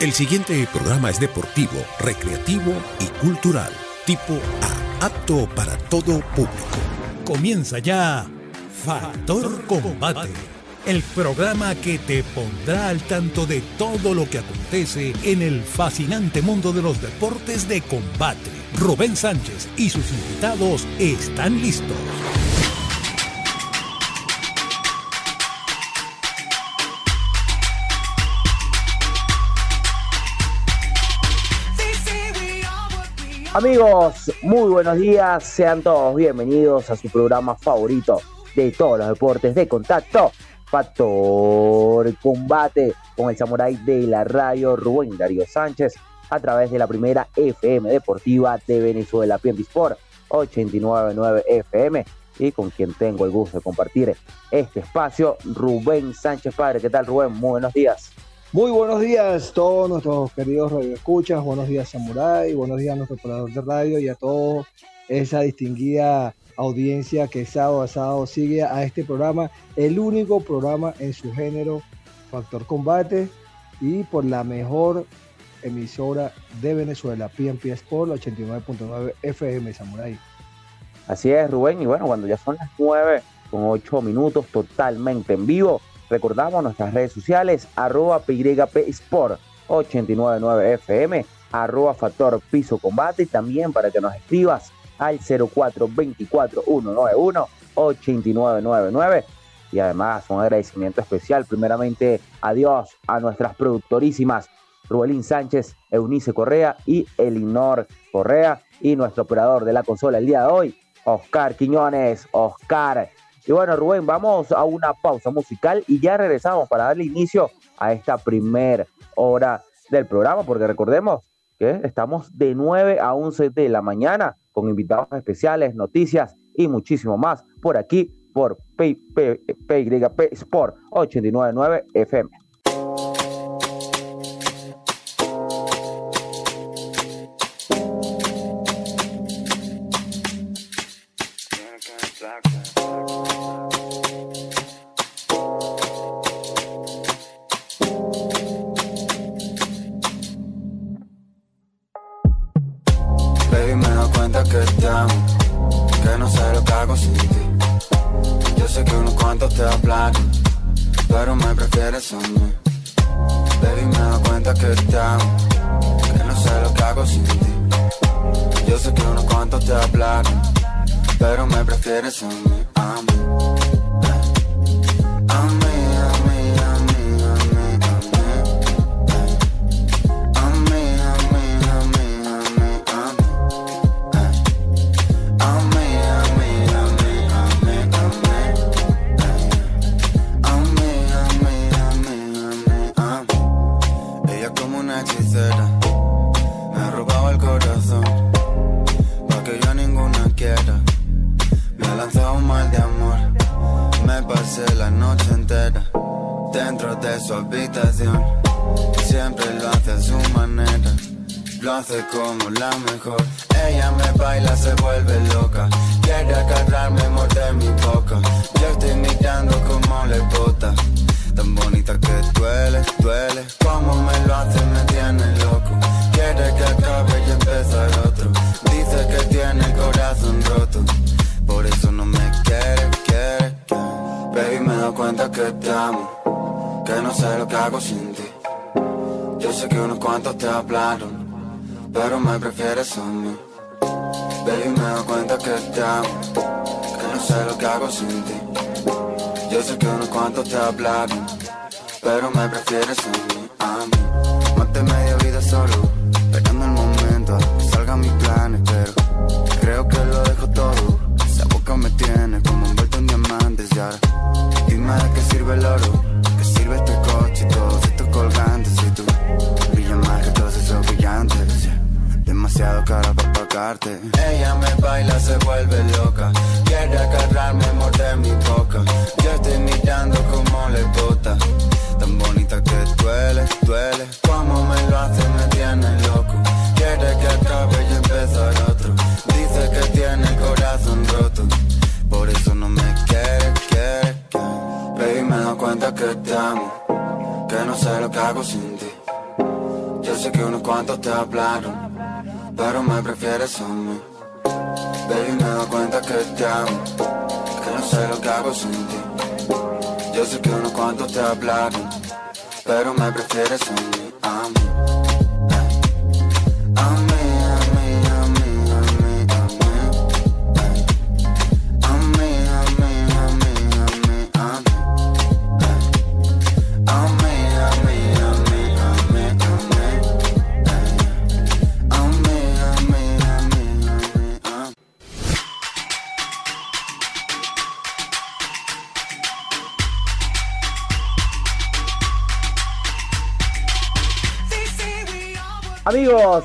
El siguiente programa es deportivo, recreativo y cultural, tipo A, apto para todo público. Comienza ya Factor Combate, el programa que te pondrá al tanto de todo lo que acontece en el fascinante mundo de los deportes de combate. Rubén Sánchez y sus invitados están listos. Amigos, muy buenos días, sean todos bienvenidos a su programa favorito de todos los deportes de contacto, Factor Combate, con el samurái de la radio Rubén Darío Sánchez, a través de la primera FM deportiva de Venezuela, PNB Sport 899 FM, y con quien tengo el gusto de compartir este espacio, Rubén Sánchez Padre. ¿Qué tal, Rubén? Muy buenos días. Muy buenos días a todos nuestros queridos radioescuchas, buenos días Samurai, buenos días a nuestro operador de radio y a toda esa distinguida audiencia que sábado a sábado sigue a este programa, el único programa en su género Factor Combate y por la mejor emisora de Venezuela, PNP Sport 89.9 FM Samurai. Así es, Rubén, y bueno, cuando ya son las 9 con 8 minutos totalmente en vivo, Recordamos nuestras redes sociales, arroba PYP Sport 899 FM, arroba Factor Piso Combate y también para que nos escribas al 0424-191-8999. Y además un agradecimiento especial primeramente adiós a nuestras productorísimas Rubelín Sánchez, Eunice Correa y Elinor Correa y nuestro operador de la consola el día de hoy, Oscar Quiñones. Oscar, y bueno, Rubén, vamos a una pausa musical y ya regresamos para darle inicio a esta primera hora del programa, porque recordemos que estamos de 9 a 11 de la mañana con invitados especiales, noticias y muchísimo más por aquí, por PYP Sport 899 FM. Te no sé que hago sin ti.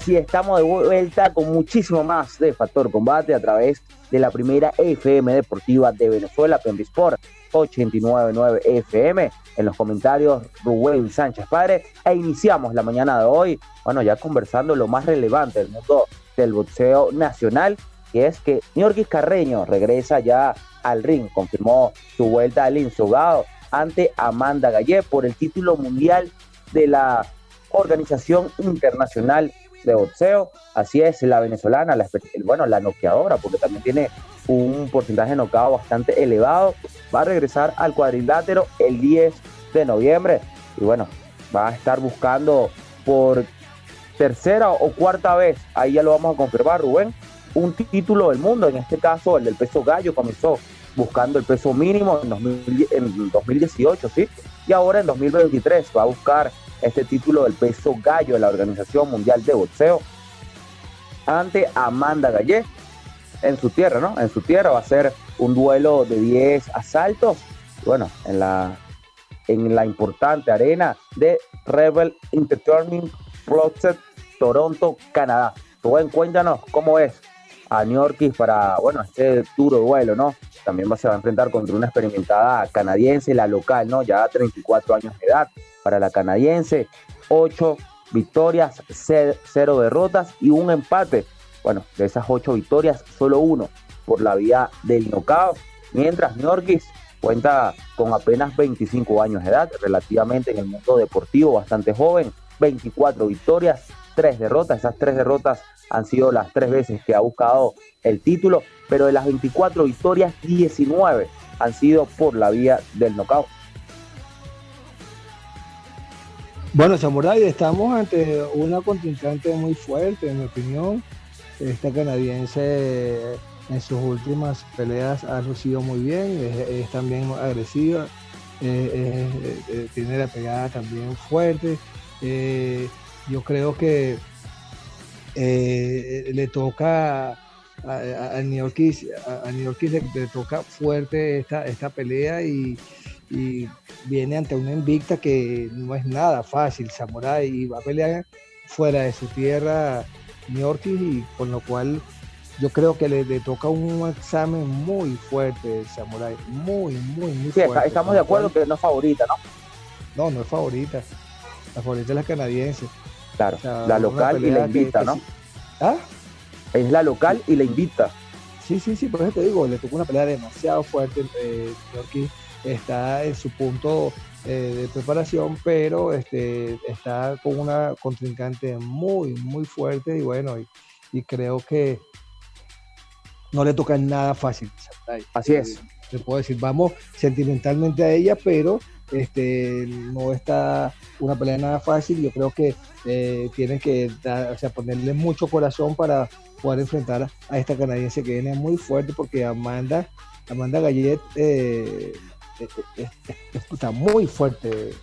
Y estamos de vuelta con muchísimo más de Factor Combate a través de la primera FM deportiva de Venezuela, Pembi Sport 899 FM. En los comentarios, Rubén Sánchez Padre. E iniciamos la mañana de hoy, bueno, ya conversando lo más relevante del mundo del boxeo nacional, que es que Niorquis Carreño regresa ya al ring, confirmó su vuelta al insogado ante Amanda Gallé por el título mundial de la Organización Internacional de Boxeo. Así es, la venezolana, la, bueno, la noqueadora, porque también tiene un porcentaje de nocao bastante elevado, va a regresar al cuadrilátero el 10 de noviembre. Y bueno, va a estar buscando por tercera o cuarta vez, ahí ya lo vamos a confirmar, Rubén, un título del mundo, en este caso el del peso gallo, comenzó buscando el peso mínimo en, 2000 en 2018, ¿sí? Y ahora en 2023 va a buscar este título del peso gallo de la Organización Mundial de Boxeo ante Amanda Gallé en su tierra, ¿no? En su tierra va a ser un duelo de 10 asaltos, bueno, en la, en la importante arena de Rebel Entertainment Closet, Toronto, Canadá. Rubén, cuéntanos cómo es a Yorkis para, bueno, este duro duelo, ¿no? También se va a enfrentar contra una experimentada canadiense, la local, ¿no? Ya 34 años de edad para la canadiense, 8 victorias, 0 derrotas y un empate. Bueno, de esas 8 victorias, solo uno por la vía del knockout, mientras Yorkis cuenta con apenas 25 años de edad, relativamente en el mundo deportivo bastante joven, 24 victorias, 3 derrotas, esas 3 derrotas han sido las 3 veces que ha buscado el título, pero de las 24 victorias, 19 han sido por la vía del knockout. Bueno, Samurai, estamos ante una contrincante muy fuerte, en mi opinión. Esta canadiense en sus últimas peleas ha lucido muy bien, es, también agresiva, eh, eh, eh, tiene la pegada también fuerte. Yo creo que eh, le toca a, a, a le, le toca fuerte esta, esta pelea y, y viene ante una invicta que no es nada fácil, Samurai, y va a pelear fuera de su tierra New Yorkis, y con lo cual yo creo que le, le toca un examen muy fuerte, Samurai, muy, muy, muy Sí, fuerte. estamos de acuerdo que no es favorita, ¿no? No, no es favorita. La favorita es la canadiense. Claro, O sea, la local y la que- invita, que ¿no? sí- ¿Ah? Es la local y la invita. Sí, sí, sí, por eso te digo, le tocó una pelea demasiado fuerte. Eh, Yorkie está en su punto eh, de preparación, pero este, está con una contrincante muy, muy fuerte y bueno, y, y creo que no le toca nada fácil. Así Eh, es. Le puedo decir, vamos sentimentalmente a ella, pero este, no está una pelea nada fácil. Yo creo que eh, tienen que dar- o sea, ponerle mucho corazón para poder enfrentar a esta canadiense que viene muy fuerte porque Amanda, Amanda Gallet eh, eh, eh, está muy fuerte.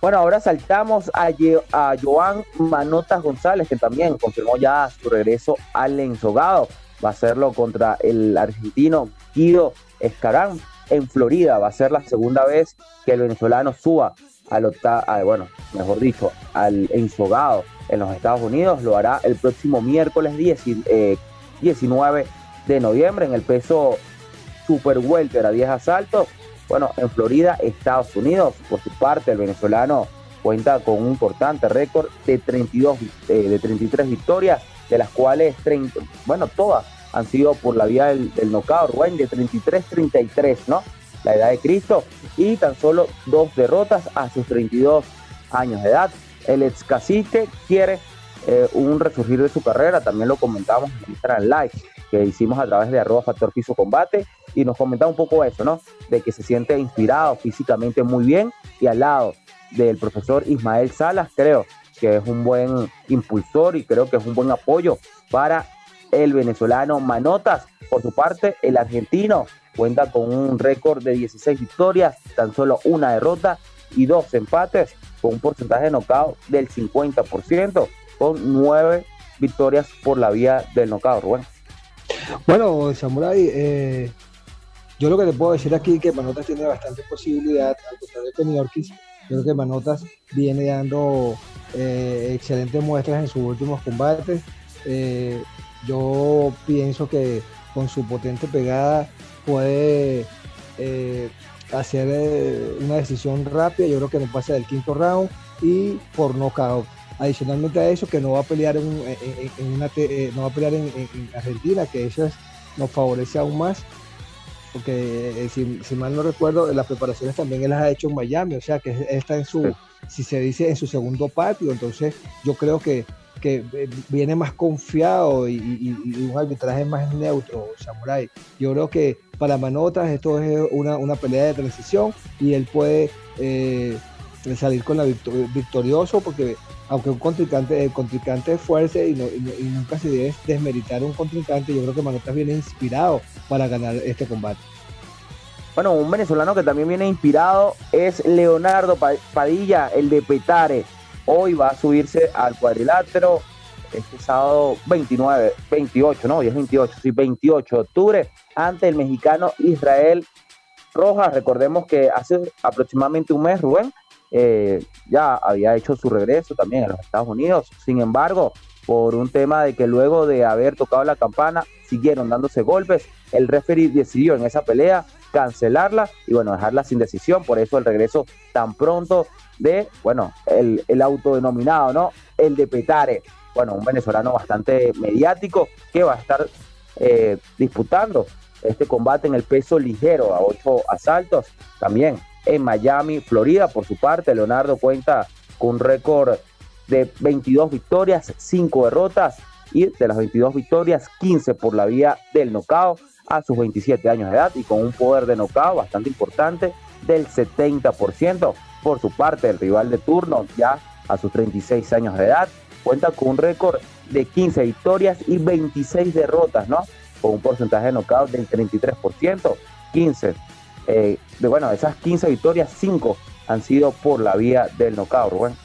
Bueno, ahora saltamos a, a Joan Manotas González, que también confirmó ya su regreso al ensogado. Va a hacerlo contra el argentino Guido Escarán en Florida. Va a ser la segunda vez que el venezolano suba al octa- a- bueno, mejor dicho, al ensogado en los Estados Unidos. Lo hará el próximo miércoles 10 eh, 19 de noviembre en el peso super welter a 10 asaltos. Bueno, en Florida, Estados Unidos, por su parte, el venezolano cuenta con un importante récord de 32, eh, de 33 victorias, de las cuales 30, bueno, todas han sido por la vía del, del knockout, de 33-33, ¿no? La edad de Cristo, y tan solo dos derrotas a sus 32 años de edad. el ex cacique quiere eh, un resurgir de su carrera, también lo comentamos en Instagram Live, que hicimos a través de arroba factor piso combate, y nos comentaba un poco eso, ¿no? De que se siente inspirado físicamente muy bien, y al lado del profesor Ismael Salas, creo que es un buen impulsor y creo que es un buen apoyo para el venezolano Manotas. Por su parte, el argentino cuenta con un récord de 16 victorias, tan solo una derrota y dos empates, con un porcentaje de knockout del 50%, con nueve victorias por la vía del knockout, Rubén. Bueno, Samurai, eh, yo lo que te puedo decir aquí es que Manotas tiene bastante posibilidad, al contrario de Yorkis, creo que Manotas viene dando eh, excelentes muestras en sus últimos combates. Eh, yo pienso que con su potente pegada puede eh, hacer una decisión rápida. Yo creo que no pasa del quinto round y por nocaut. Adicionalmente a eso, que no va a pelear en, una, no va a pelear en, Argentina, que eso nos favorece aún más porque si, mal no recuerdo, las preparaciones también él las ha hecho en Miami, o sea que está en su, si se dice en su segundo patio, entonces yo creo que, que viene más confiado y, un arbitraje más neutro, Samurai. Yo creo que para Manotas esto es una, pelea de transición y él puede eh, salir con la victorioso porque aunque un contrincante, el contrincante es fuerte y, nunca se debe desmeritar un contrincante, yo creo que Manotas viene inspirado para ganar este combate. Bueno, un venezolano que también viene inspirado es Leonardo Padilla, el de Petare. Hoy va a subirse al cuadrilátero este sábado 29, 28, no, hoy es 28, sí, 28 de octubre, ante el mexicano Israel Rojas. Recordemos que hace aproximadamente un mes, Rubén, eh, ya había hecho su regreso también a los Estados Unidos. Sin embargo, por un tema de que luego de haber tocado la campana, siguieron dándose golpes, el referee decidió en esa pelea cancelarla y bueno, dejarla sin decisión. Por eso el regreso tan pronto de, bueno, el, el autodenominado, ¿no? El de Petare. Bueno, un venezolano bastante mediático que va a estar eh, disputando este combate en el peso ligero a ocho asaltos. También en Miami, Florida. Por su parte, Leonardo cuenta con un récord de 22 victorias, 5 derrotas y de las 22 victorias, 15 por la vía del nocao a sus 27 años de edad y con un poder de knockout bastante importante del 70%. Por su parte, el rival de turno, ya a sus 36 años de edad, cuenta con un récord de 15 victorias y 26 derrotas, ¿no? Con un porcentaje de knockout del 33%, 15. Eh, de, bueno, de esas 15 victorias, 5 han sido por la vía del knockout, Rubén.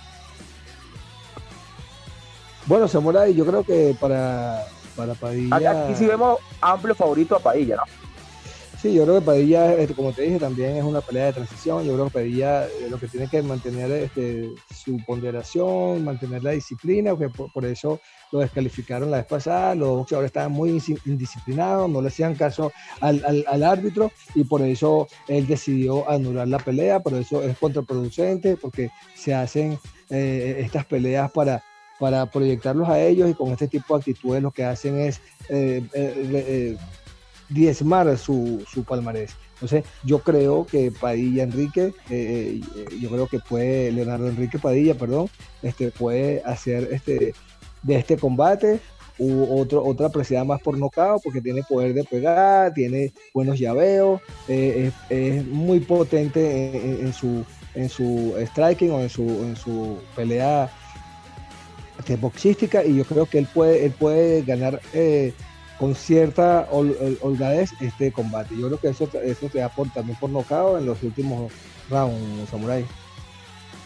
Bueno, Samurai, yo creo que para para Padilla. Aquí sí vemos amplio favorito a Padilla, ¿no? Sí, yo creo que Padilla, este, como te dije, también es una pelea de transición. Yo creo que Padilla eh, lo que tiene que mantener este, su ponderación, mantener la disciplina, porque por, eso lo descalificaron la vez pasada. Los boxeadores estaban muy indisciplinados, no le hacían caso al, árbitro y por eso él decidió anular la pelea. Por eso es contraproducente, porque se hacen eh, estas peleas para para proyectarlos a ellos y con este tipo de actitudes lo que hacen es eh, eh, eh, diezmar su, su, palmarés. Entonces yo creo que Padilla Enrique, yo creo que puede, Leonardo Enrique Padilla, perdón, este, puede hacer este, de este combate u otro, otra apreciada más por nocao porque tiene poder de pegar, tiene buenos llaveos, es, muy potente en, su en su striking o en su, en su pelea que es boxística y yo creo que él puede, él puede ganar eh, con cierta holgadez este combate. Yo creo que eso, eso te da también por nocao en los últimos rounds, Samurai.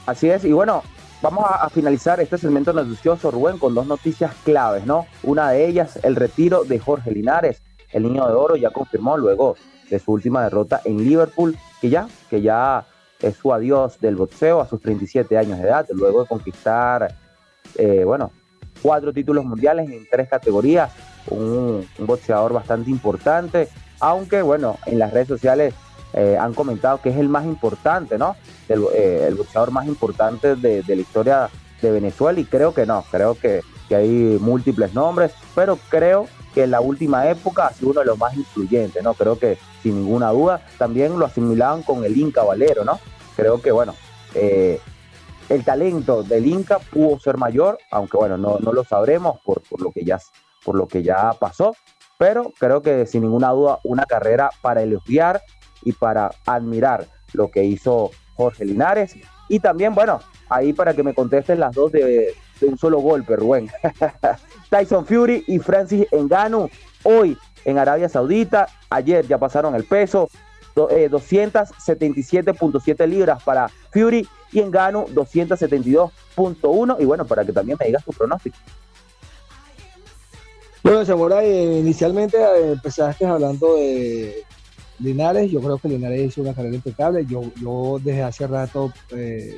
Así es, y bueno, vamos a, finalizar este segmento noticioso, Rubén, con dos noticias claves, ¿no? Una de ellas, el retiro de Jorge Linares, el niño de oro, ya confirmó luego de su última derrota en Liverpool, que ya, que ya es su adiós del boxeo a sus 37 años de edad, luego de conquistar eh, bueno, cuatro títulos mundiales en tres categorías, un, boxeador bastante importante, aunque bueno, en las redes sociales eh, han comentado que es el más importante, ¿no? El, eh, boxeador más importante de, la historia de Venezuela y creo que no, creo que, hay múltiples nombres, pero creo que en la última época ha sido uno de los más influyentes, ¿no? Creo que sin ninguna duda también lo asimilaban con el Inca Valero, ¿no? Creo que bueno, el talento del Inca pudo ser mayor, aunque bueno, no, no lo sabremos por, por, lo que ya, por lo que ya pasó, pero creo que sin ninguna duda una carrera para elogiar y para admirar lo que hizo Jorge Linares. Y también, bueno, ahí para que me contesten las dos de, un solo golpe, Rubén. Tyson Fury y Francis Engano hoy en Arabia Saudita. Ayer ya pasaron el peso. 277.7 eh, libras para Fury y Engano 272.1. Y bueno, para que también me digas tu pronóstico. Bueno, eh, inicialmente eh, empezaste hablando de Linares. Yo creo que Linares hizo una carrera impecable. Yo, yo desde hace rato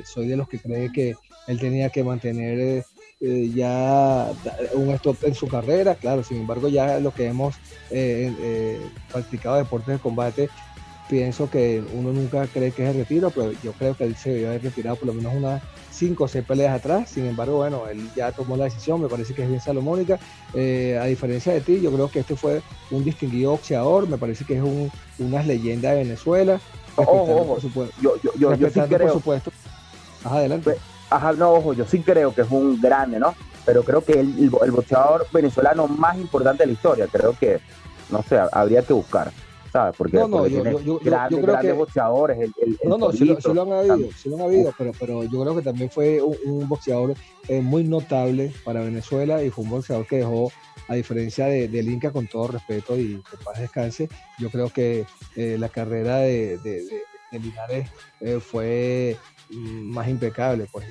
soy de los que cree que él tenía que mantener eh, ya un stop en su carrera, claro, sin embargo ya lo que hemos eh, eh, practicado deportes de combate, pienso que uno nunca cree que es el retiro, pero yo creo que él se debió haber retirado por lo menos unas 5 o 6 peleas atrás, sin embargo, bueno, él ya tomó la decisión, me parece que es bien salomónica, a diferencia de ti, yo creo que este fue un distinguido boxeador, me parece que es un, una leyenda de Venezuela, ojo, por supuesto, yo, yo, yo, sí creo. por supuesto. adelante. Pues, Ajá, no, ojo, yo sí creo que es un grande, ¿no? Pero creo que el, el, boxeador venezolano más importante de la historia, creo que, no sé, habría que buscar. ¿Sabes? Porque, no, no, yo, yo, grandes, creo que, boxeadores. El, no, no, sí, lo, han habido, sí lo han habido, pero, pero yo creo que también fue un, boxeador eh, muy notable para Venezuela y fue un boxeador que dejó, a diferencia de, del Inca, con todo respeto y que paz descanse, yo creo que eh, la carrera de, de, de Linares eh, fue más impecable. Pues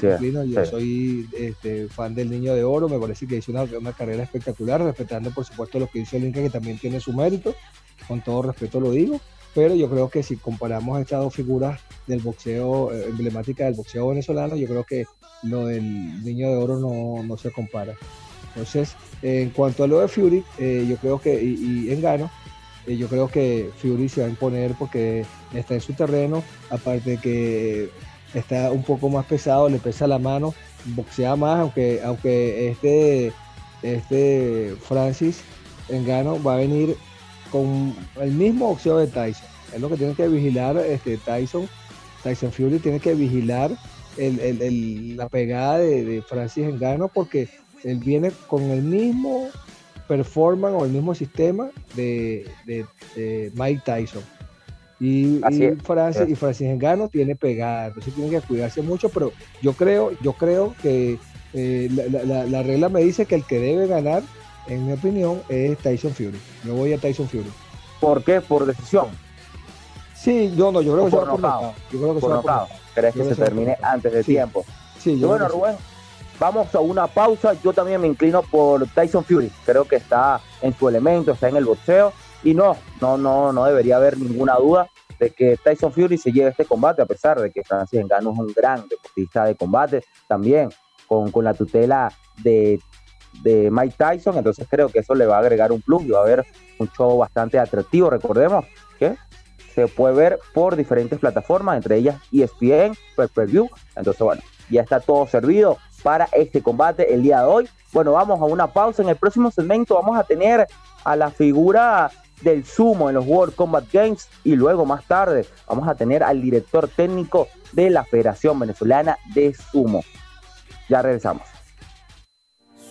yo, soy este, fan del Niño de Oro, me parece que hizo una, carrera espectacular, respetando por supuesto lo que hizo el Inca, que también tiene su mérito, con todo respeto lo digo, pero yo creo que si comparamos estas dos figuras del boxeo, eh, emblemática del boxeo venezolano, yo creo que lo del Niño de Oro no, no se compara. Entonces, en cuanto a lo de Fury, eh, yo creo que, y, y Engano, eh, yo creo que Fury se va a imponer porque está en su terreno, aparte que está un poco más pesado, le pesa la mano, boxea más, aunque, aunque este, este Francis Engano va a venir con el mismo boxeo de Tyson. Es lo que tiene que vigilar este Tyson. Tyson Fury tiene que vigilar la pegada de, de Francis Engano porque él viene con el mismo performan o el mismo sistema de, Mike Tyson. Y, Francis, y Francis Engano tiene pegada, entonces tiene que cuidarse mucho, pero yo creo, yo creo que eh, la, regla me dice que el que debe ganar, en mi opinión, es Tyson Fury. Yo voy a Tyson Fury. ¿Por qué? ¿Por decisión? Sí, yo no, yo creo que se va por Yo creo que se va ¿Crees que se, termine antes de tiempo? Sí, yo bueno, Rubén, Vamos a una pausa. Yo también me inclino por Tyson Fury. Creo que está en su elemento, está en el boxeo. Y no, no, no, no debería haber ninguna duda de que Tyson Fury se lleve este combate, a pesar de que Francis Ngannou es un gran deportista de combate, también con, con la tutela de, de, Mike Tyson, entonces creo que eso le va a agregar un plus y va a haber un show bastante atractivo. Recordemos que se puede ver por diferentes plataformas, entre ellas ESPN, Per View. Entonces, bueno, ya está todo servido para este combate el día de hoy. Bueno, vamos a una pausa. En el próximo segmento vamos a tener a la figura del sumo en los World Combat Games y luego más tarde vamos a tener al director técnico de la Federación Venezolana de Sumo. Ya regresamos.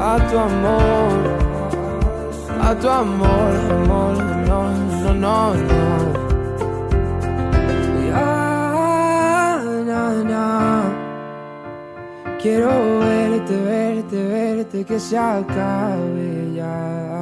a tu amor, a tu amor, amor, no, no, no, no. Ya, na, na. Quiero verte, verte, verte, que se acabe ya.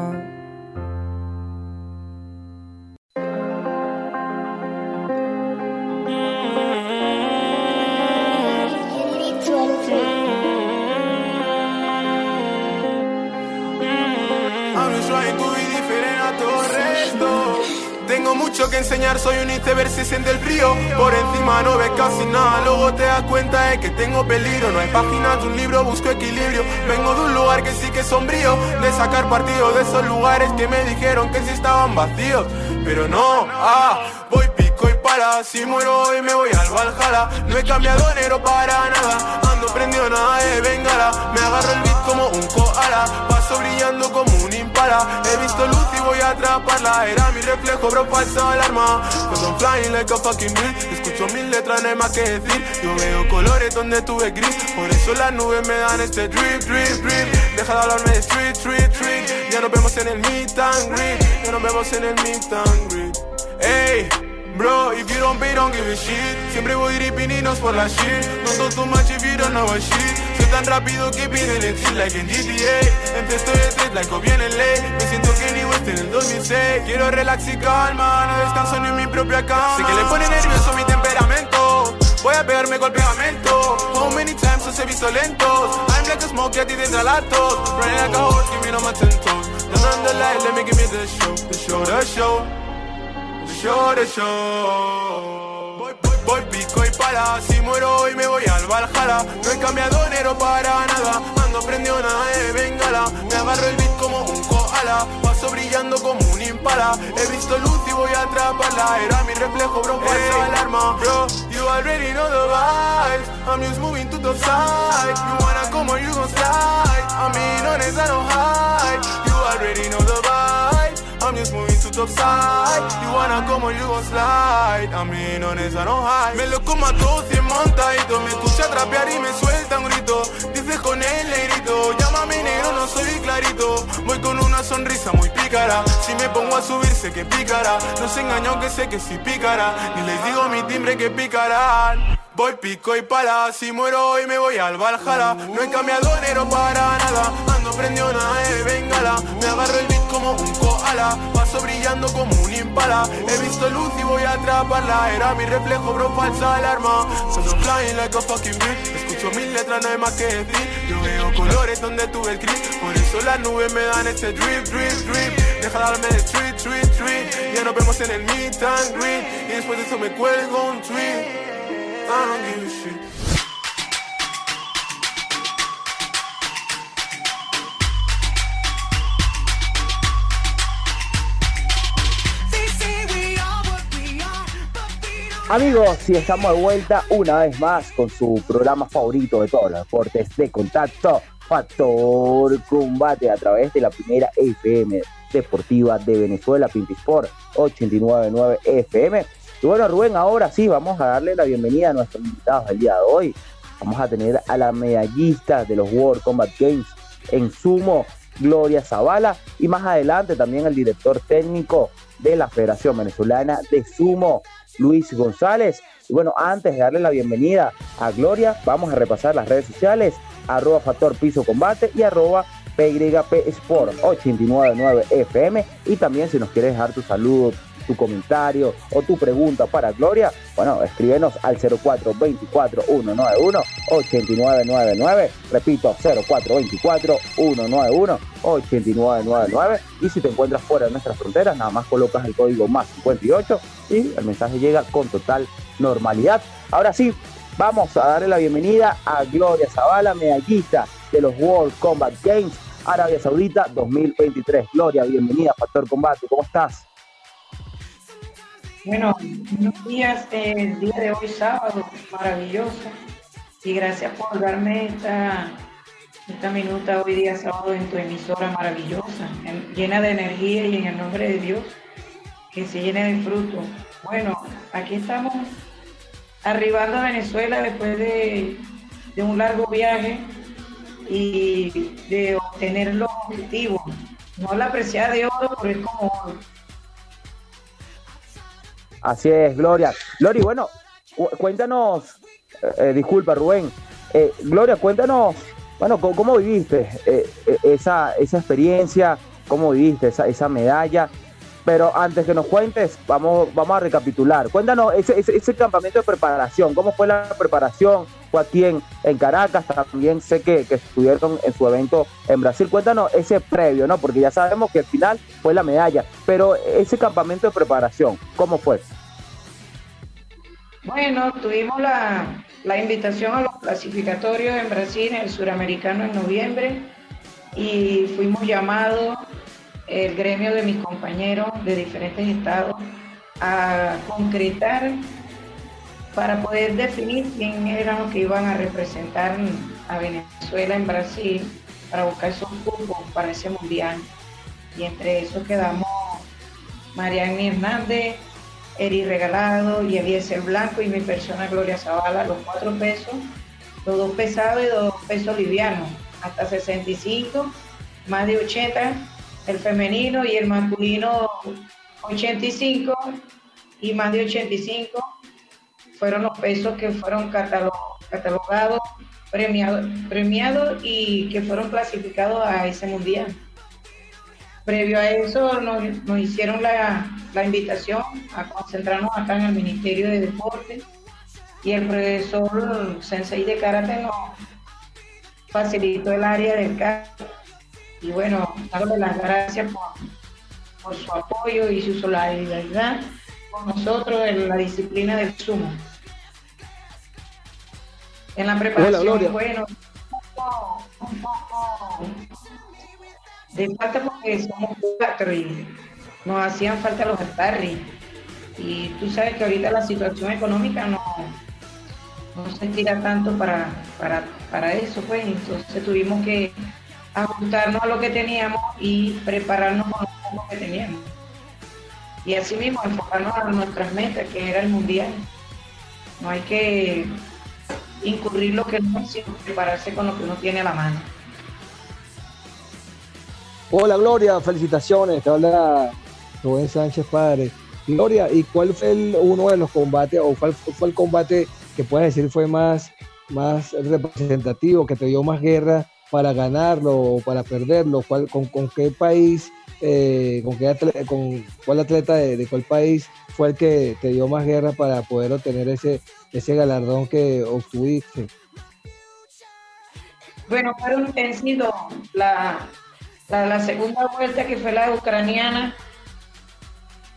Tengo mucho que enseñar, soy un iceberg, se siente el frío. Por encima no ves casi nada, luego te das cuenta de que tengo peligro. No hay páginas de un libro, busco equilibrio. Vengo de un lugar que sí que es sombrío De sacar partido de esos lugares que me dijeron que sí estaban vacíos. Pero no, ah, voy pico y pala. Si muero hoy me voy al Valhalla. No he cambiado enero para nada Ando prendido nada de bengala. Me agarro el beat como un koala Paso brillando como un He visto luz y voy a atraparla Era. Mi reflejo, bro, falsa alarma. Cuando I'm flying like a fucking bill Escucho mil letras, no hay más que decir. Yo veo colores donde tuve gris. Por eso las nubes me dan este drip, drip, drip. Deja de hablarme de street, street, street. Ya nos vemos en el meet and greet. Ya nos vemos en el meet and greet. Ey Bro, if you don't pay, don't give a shit. Siempre voy ripininos por la shit. No talk too much if you don't know a shit tan rápido que piden el shit like en GTA Empiezo de tres like o bien en ley. Me siento Kenny West en el 2006 Quiero relax y calma, no descanso ni en mi propia cama. Sé que le pone nervioso mi temperamento. Voy a pegarme con pegamento. How many times os he visto lentos I'm like a smoke, a ti te entra la tos Running a horse, give me no más on the light, let me give me the show. The show, the show. Show, de show. Voy, pico y pala, si muero hoy me voy al Valhalla. No he cambiado enero para nada, ando prendido nada de bengala. Me agarro el beat como un koala, paso brillando como un impala. He visto luz y voy a atraparla, era mi reflejo, bro, falsa alarma. Bro, you already know the vibes, I'm just moving to the side. You wanna come or you gon' slide, I mean honest, I don't hide. Just moving to top side. You wanna come or you gon' slide. I mean, honest, I don't hide. Me lo como a todos y montadito. Me escucha trapear y me suelta un grito. Dices con el negrito, llámame negro, no soy clarito. Voy con una sonrisa muy pícara. Si me pongo a subir, sé que picará. No se engañó aunque sé que sí picará. Ni les digo mi timbre que picarán. Voy pico y pala, si muero hoy me voy al Valhalla. No he cambiado enero para nada, ando prendido nada de bengala. Me agarro el beat como un koala, paso brillando como un impala. He visto luz y voy a atraparla, era mi reflejo bro, falsa alarma. Soy flying like a fucking bitch, escucho mil letras, no hay más que decir. Yo veo colores donde tuve el gris, por eso las nubes me dan este drip, drip, drip. Deja de darme de street, street, street Ya nos vemos en el meet and greet Y después de eso me cuelgo un tweet Amigos, si estamos de vuelta una vez más con su programa favorito de todos los deportes de contacto, Factor Combate a través de la primera FM deportiva de Venezuela, Sport 899 FM. Y bueno, Rubén, ahora sí, vamos a darle la bienvenida a nuestros invitados del día de hoy. Vamos a tener a la medallista de los World Combat Games en sumo, Gloria Zavala, y más adelante también el director técnico de la Federación Venezolana de Sumo, Luis González. Y bueno, antes de darle la bienvenida a Gloria, vamos a repasar las redes sociales, arroba Factor Piso Combate y arroba PYP Sport 899 FM. Y también si nos quieres dejar tu saludo, tu comentario o tu pregunta para Gloria, bueno, escríbenos al 0424-191-8999. Repito, 0424-191-8999. Y si te encuentras fuera de nuestras fronteras, nada más colocas el código más 58 y el mensaje llega con total normalidad. Ahora sí, vamos a darle la bienvenida a Gloria Zavala, medallista de los World Combat Games Arabia Saudita 2023. Gloria, bienvenida a Factor Combate, ¿cómo estás? Bueno, buenos días, el día de hoy sábado, maravilloso. Y gracias por darme esta, esta minuta hoy día sábado en tu emisora maravillosa, llena de energía y en el nombre de Dios, que se llene de fruto. Bueno, aquí estamos arribando a Venezuela después de, de un largo viaje y de obtener los objetivos, no la apreciar de oro, pero es como oro. Así es, Gloria. Gloria, bueno, cuéntanos, eh, eh, disculpa Rubén, eh, Gloria, cuéntanos, bueno, ¿cómo, viviste esa, esa experiencia? ¿Cómo viviste esa, esa medalla? Pero antes que nos cuentes, vamos, vamos a recapitular. Cuéntanos ese, ese, campamento de preparación, ¿cómo fue la preparación? Fue aquí en, Caracas, también sé que, que, estuvieron en su evento en Brasil. Cuéntanos ese previo, ¿no? Porque ya sabemos que al final fue la medalla, pero ese campamento de preparación, ¿cómo fue? Bueno, tuvimos la, la invitación a los clasificatorios en Brasil, en el suramericano en noviembre, y fuimos llamados el gremio de mis compañeros de diferentes estados a concretar para poder definir quién eran los que iban a representar a Venezuela en Brasil para buscar esos cupos para ese mundial. Y entre esos quedamos Mariani Hernández, Eri Regalado y Eliezer Blanco y mi persona Gloria Zavala, los cuatro pesos, los dos pesados y dos pesos livianos, hasta 65, más de 80 el femenino y el masculino 85 y más de 85 fueron los pesos que fueron catalogados, premiados, y que fueron clasificados a ese mundial. Previo a eso nos, hicieron la, la, invitación a concentrarnos acá en el Ministerio de Deportes y el profesor Sensei de Karate nos facilitó el área del karate y bueno, darle las gracias por, su apoyo y su solidaridad con nosotros en la disciplina del sumo. En la preparación, bueno, un poco, de falta porque somos cuatro y nos hacían falta los sparring. Y tú sabes que ahorita la situación económica no, no se tira tanto para, para, para eso, pues entonces tuvimos que ajustarnos a lo que teníamos y prepararnos con lo que teníamos. Y así mismo enfocarnos a nuestras metas, que era el mundial. No hay que incurrir lo que no, sino prepararse con lo que uno tiene a la mano. Hola Gloria, felicitaciones, te habla Rubén Sánchez Padre. Gloria, ¿y cuál fue uno de los combates o cuál fue el combate que puedes decir fue más, más representativo, que te dio más guerra para ganarlo o para perderlo? ¿Cuál, con, qué país, eh, con, qué atleta, con cuál atleta de, cuál país fue el que te dio más guerra para poder obtener ese, ese galardón que obtuviste? Bueno, fueron sido la, la, la, segunda vuelta que fue la ucraniana,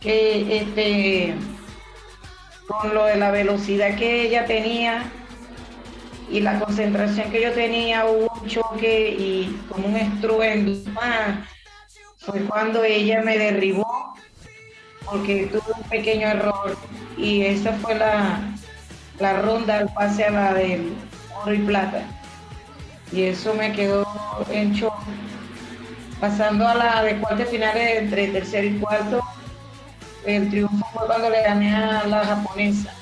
que este, con lo de la velocidad que ella tenía, y la concentración que yo tenía hubo un choque y como un estruendo. Fue cuando ella me derribó porque tuve un pequeño error y esa fue la, la ronda al pase a la del oro y plata. y eso me quedó en shock. Pasando a la de cuartos finales entre tercero y cuarto, el triunfo fue cuando le gané a la japonesa.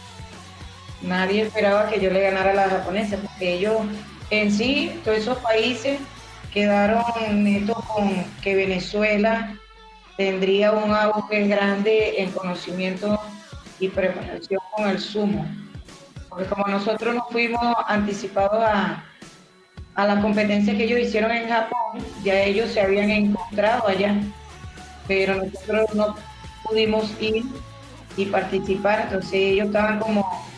Nadie esperaba que yo le ganara a la japonesa, porque ellos en sí, todos esos países quedaron netos con que Venezuela tendría un auge grande en conocimiento y preparación con el sumo. Porque como nosotros nos fuimos anticipados a, a la competencia que ellos hicieron en Japón, ya ellos se habían encontrado allá, pero nosotros no pudimos ir y participar, entonces ellos estaban como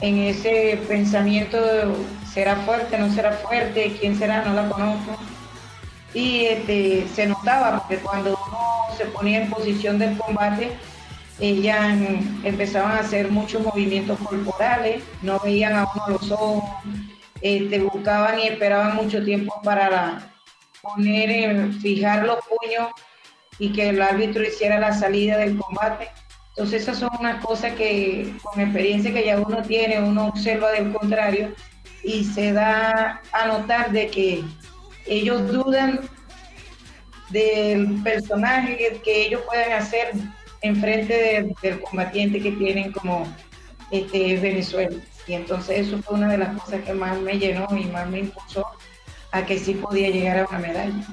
en ese pensamiento será fuerte, no será fuerte, quién será, no la conozco. Y este, se notaba, porque cuando uno se ponía en posición del combate, ellas empezaban a hacer muchos movimientos corporales, no veían a uno los ojos, este, buscaban y esperaban mucho tiempo para poner, eh, fijar los puños y que el árbitro hiciera la salida del combate. Entonces esas son unas cosas que con experiencia que ya uno tiene, uno observa del contrario y se da a notar de que ellos dudan del personaje que ellos pueden hacer enfrente del combatiente que tienen como este, Venezuela. Y entonces eso fue una de las cosas que más me llenó y más me impulsó a que sí podía llegar a una medalla.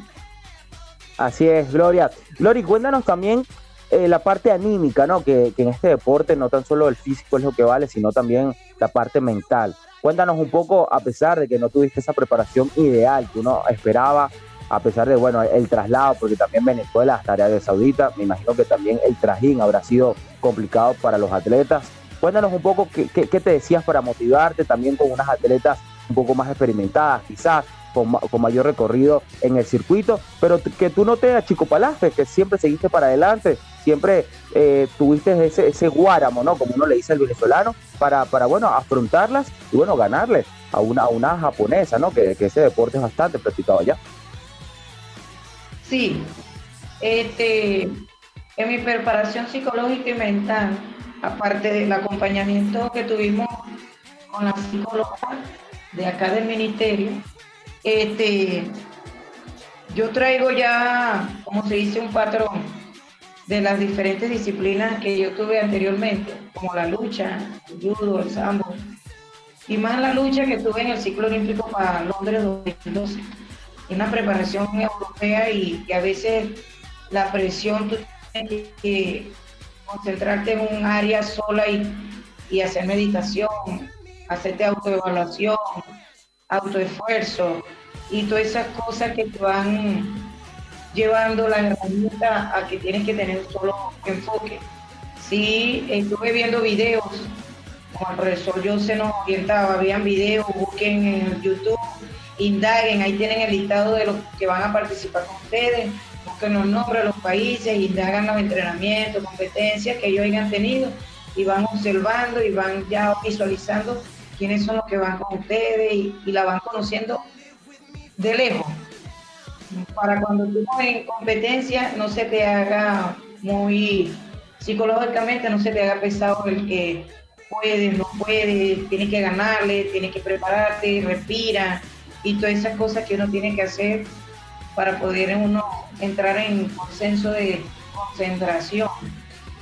Así es, Gloria. Gloria, cuéntanos también eh, la parte anímica, ¿no? Que, en este deporte no tan solo el físico es lo que vale, sino también la parte mental. Cuéntanos un poco, a pesar de que no tuviste esa preparación ideal que uno esperaba, a pesar de, bueno, el traslado, porque también Venezuela hasta Arabia Saudita, me imagino que también el trajín habrá sido complicado para los atletas. Cuéntanos un poco qué, qué, te decías para motivarte también con unas atletas un poco más experimentadas, quizás con, con, mayor recorrido en el circuito, pero que tú no te achicopalaste, que siempre seguiste para adelante, siempre eh, tuviste ese, ese guáramo, ¿no? Como uno le dice al venezolano, para, para bueno, afrontarlas y, bueno, ganarle a una, a una japonesa, ¿no? Que, que ese deporte es bastante practicado allá. Sí, este, en mi preparación psicológica y mental, aparte del acompañamiento que tuvimos con la psicóloga de acá del ministerio, este, yo traigo ya, como se dice, un patrón de las diferentes disciplinas que yo tuve anteriormente, como la lucha, el judo, el sambo, y más la lucha que tuve en el ciclo olímpico para Londres 2012 una preparación europea y, a veces la presión, tú tienes que, concentrarte en un área sola y, y hacer meditación, hacerte autoevaluación, autoesfuerzo y todas esas cosas que te van llevando la herramienta a que tienes que tener un solo enfoque. Sí, estuve viendo videos, el profesor yo se nos orientaba, habían videos, busquen en YouTube indaguen, ahí tienen el listado de los que van a participar con ustedes, busquen los nombres de los países, indagan los entrenamientos, competencias que ellos hayan tenido y van observando y van ya visualizando quiénes son los que van con ustedes y, la van conociendo de lejos. Para cuando tú en competencia no se te haga muy psicológicamente, no se te haga pesado el que puedes, no puedes, tienes que ganarle, tienes que prepararte, respira, y todas esas cosas que uno tiene que hacer para poder uno entrar en consenso de concentración.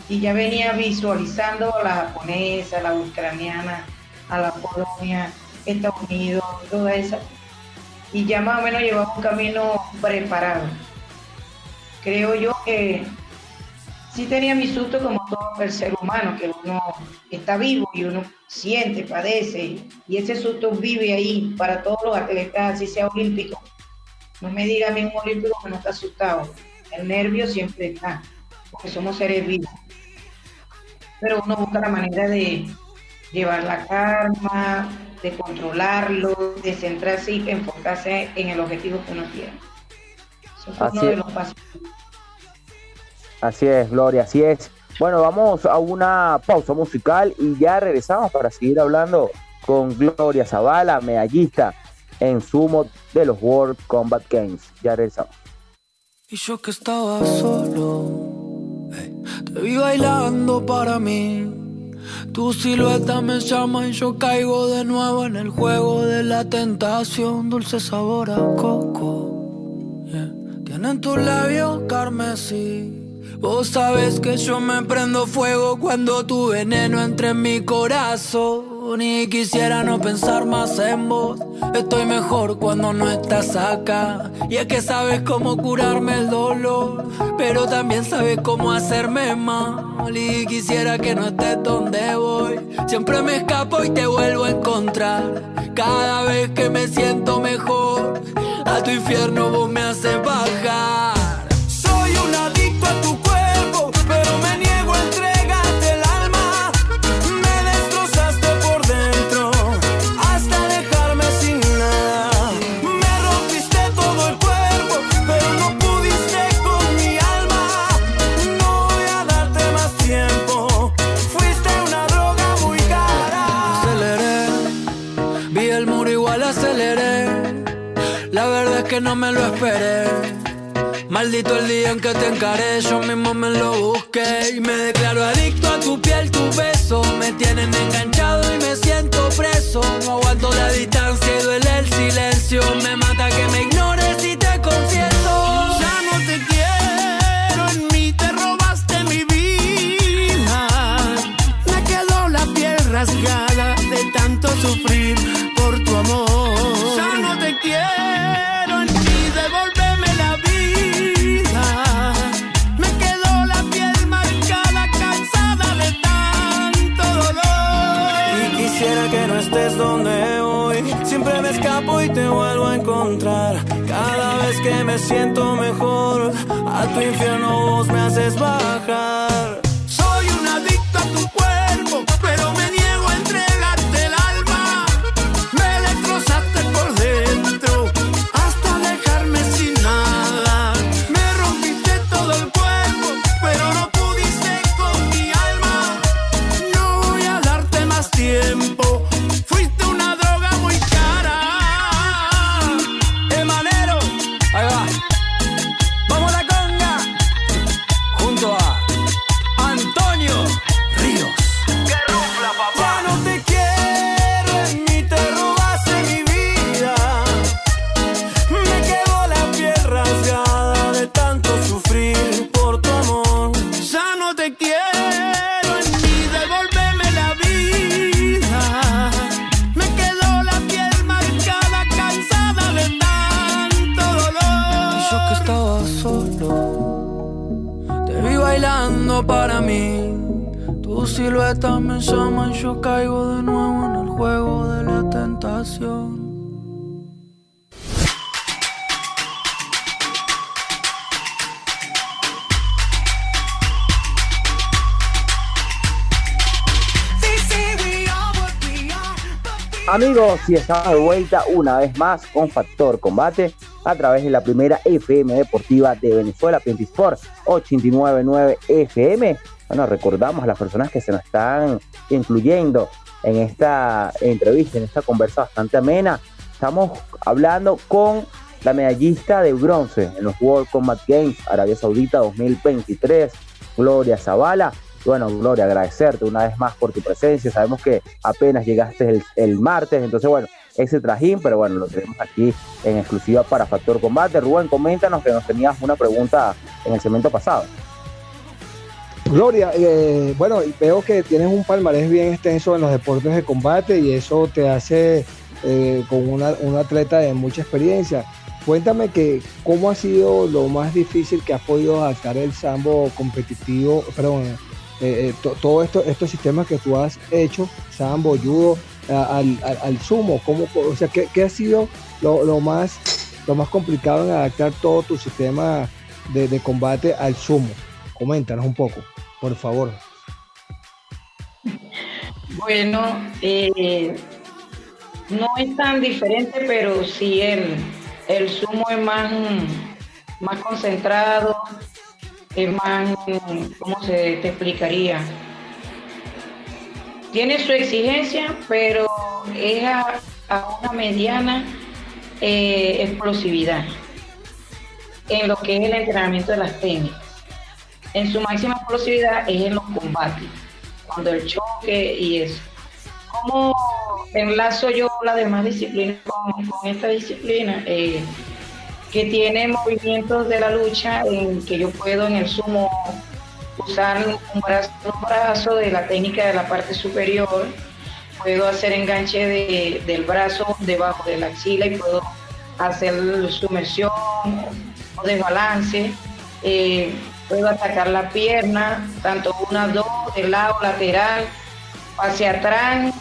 Y ya venía visualizando a la japonesa, a la ucraniana, a la Polonia, Estados Unidos, toda esa. Y ya más o menos llevamos un camino preparado. Creo yo que sí tenía mi susto como todo el ser humano, que uno está vivo y uno siente, padece, y ese susto vive ahí para todos los atletas, así sea olímpico. No me diga a un olímpico que no está asustado. El nervio siempre está, porque somos seres vivos. Pero uno busca la manera de llevar la calma, de controlarlo, de centrarse y enfocarse en el objetivo que uno quiere. Eso es uno de los pasos. Así es, Gloria, así es. Bueno, vamos a una pausa musical y ya regresamos para seguir hablando con Gloria Zavala, medallista en sumo de los World Combat Games. Ya regresamos. Y yo que estaba solo, te vi bailando para mí Tu silueta me llama y yo caigo de nuevo en el juego de la tentación. Dulce sabor a coco. Tienen tus labios carmesí. Vos sabes que yo me prendo fuego cuando tu veneno entre en mi corazón. Y quisiera no pensar más en vos. Estoy mejor cuando no estás acá. Y es que sabes cómo curarme el dolor. Pero también sabes cómo hacerme mal. Y quisiera que no estés donde voy. Siempre me escapo y te vuelvo a encontrar. Cada vez que me siento mejor. A tu infierno vos me haces bajar. Me lo esperé. Maldito el día en que te encaré, yo mismo me lo busqué y me declaro adicto a tu piel, tu beso. Me tienen enganchado y me siento preso. No aguanto la distancia y duele el silencio. Me mata que me ignores y te confieso. Ya no te quiero, en mí te robaste mi vida. Me quedó la piel rasgada de tanto sufrir por tu amor. Ya no te quiero. Cada vez que me siento mejor, a tu infierno vos me haces bajar. Soy un adicto a tu cuerpo, pero me me llama y yo caigo de nuevo en el juego de la tentación. Amigos, y estamos de vuelta una vez más con Factor Combate a través de la primera FM deportiva de Venezuela, Sport 899 FM bueno, recordamos a las personas que se nos están incluyendo en esta entrevista, en esta conversa bastante amena. Estamos hablando con la medallista de bronce en los World Combat Games Arabia Saudita 2023, Gloria Zavala. Bueno, Gloria, agradecerte una vez más por tu presencia. Sabemos que apenas llegaste el, martes, entonces, bueno, ese trajín, pero bueno, lo tenemos aquí en exclusiva para Factor Combate. Rubén, coméntanos que nos tenías una pregunta en el segmento pasado. Gloria, eh, bueno, veo que tienes un palmarés bien extenso en los deportes de combate y eso te hace eh, con una, un atleta de mucha experiencia. Cuéntame que cómo ha sido lo más difícil que has podido adaptar el sambo competitivo, perdón, eh, todos esto, estos sistemas que tú has hecho, sambo, judo, al, al, sumo, ¿cómo, o sea, ¿qué, ha sido lo, más, lo más complicado en adaptar todo tu sistema de, de combate al sumo? Coméntanos un poco por favor. Bueno, eh, no es tan diferente, pero sí el, el zumo es más, más concentrado, es más, ¿cómo se te explicaría? Tiene su exigencia, pero es a, una mediana eh, explosividad en lo que es el entrenamiento de las técnicas en su máxima explosividad es en los combates. cuando el choque y eso. ¿Cómo enlazo yo la demás disciplina con, esta disciplina? Eh, que tiene movimientos de la lucha en que yo puedo en el sumo usar un brazo, un brazo de la técnica de la parte superior, puedo hacer enganche de, del brazo debajo de la axila y puedo hacer sumersión o desbalance. Eh, puedo atacar la pierna, tanto una, dos, del lado lateral, hacia atrás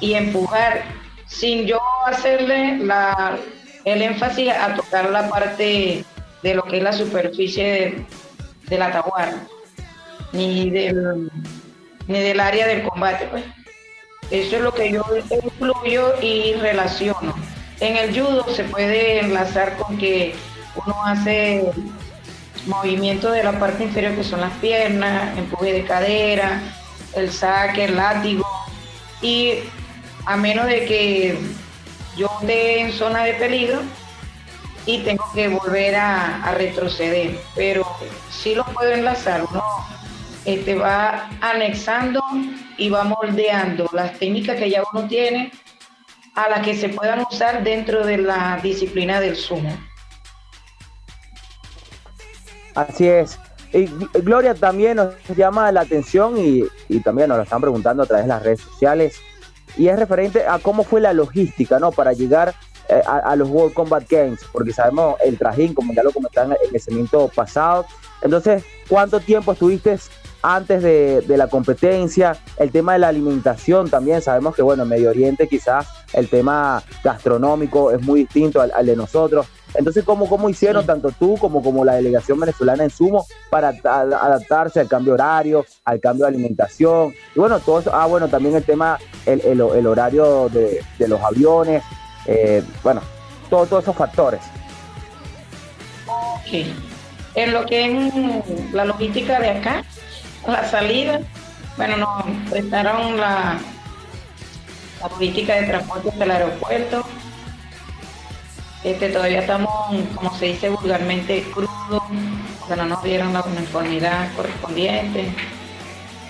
y empujar sin yo hacerle la, el énfasis a tocar la parte de lo que es la superficie de, la taguarda, ni del, ni del área del combate. Pues. Eso es lo que yo incluyo y relaciono. En el judo se puede enlazar con que uno hace movimiento de la parte inferior que son las piernas, empuje de cadera, el saque, el látigo y a menos de que yo esté en zona de peligro y tengo que volver a, retroceder. Pero sí lo puedo enlazar, uno este, va anexando y va moldeando las técnicas que ya uno tiene a las que se puedan usar dentro de la disciplina del sumo. Así es. Y Gloria también nos llama la atención y, también nos lo están preguntando a través de las redes sociales y es referente a cómo fue la logística, ¿no? Para llegar eh, a, los World Combat Games, porque sabemos el trajín, como ya lo comentaron en el segmento pasado. Entonces, ¿cuánto tiempo estuviste antes de, la competencia? El tema de la alimentación también, sabemos que, bueno, en Medio Oriente quizás el tema gastronómico es muy distinto al de nosotros. Entonces, ¿cómo, cómo hicieron tanto tú como, como la delegación venezolana en sumo para adaptarse al cambio horario, al cambio de alimentación? Y bueno, todo eso, ah, bueno, también el tema, el, el, horario de, los aviones, eh, bueno, todos esos factores. Ok. En lo que es la logística de acá, la salida, bueno, nos prestaron la, la política de transporte del aeropuerto, este, todavía estamos, como se dice vulgarmente, crudos, porque no nos dieron la uniformidad correspondiente.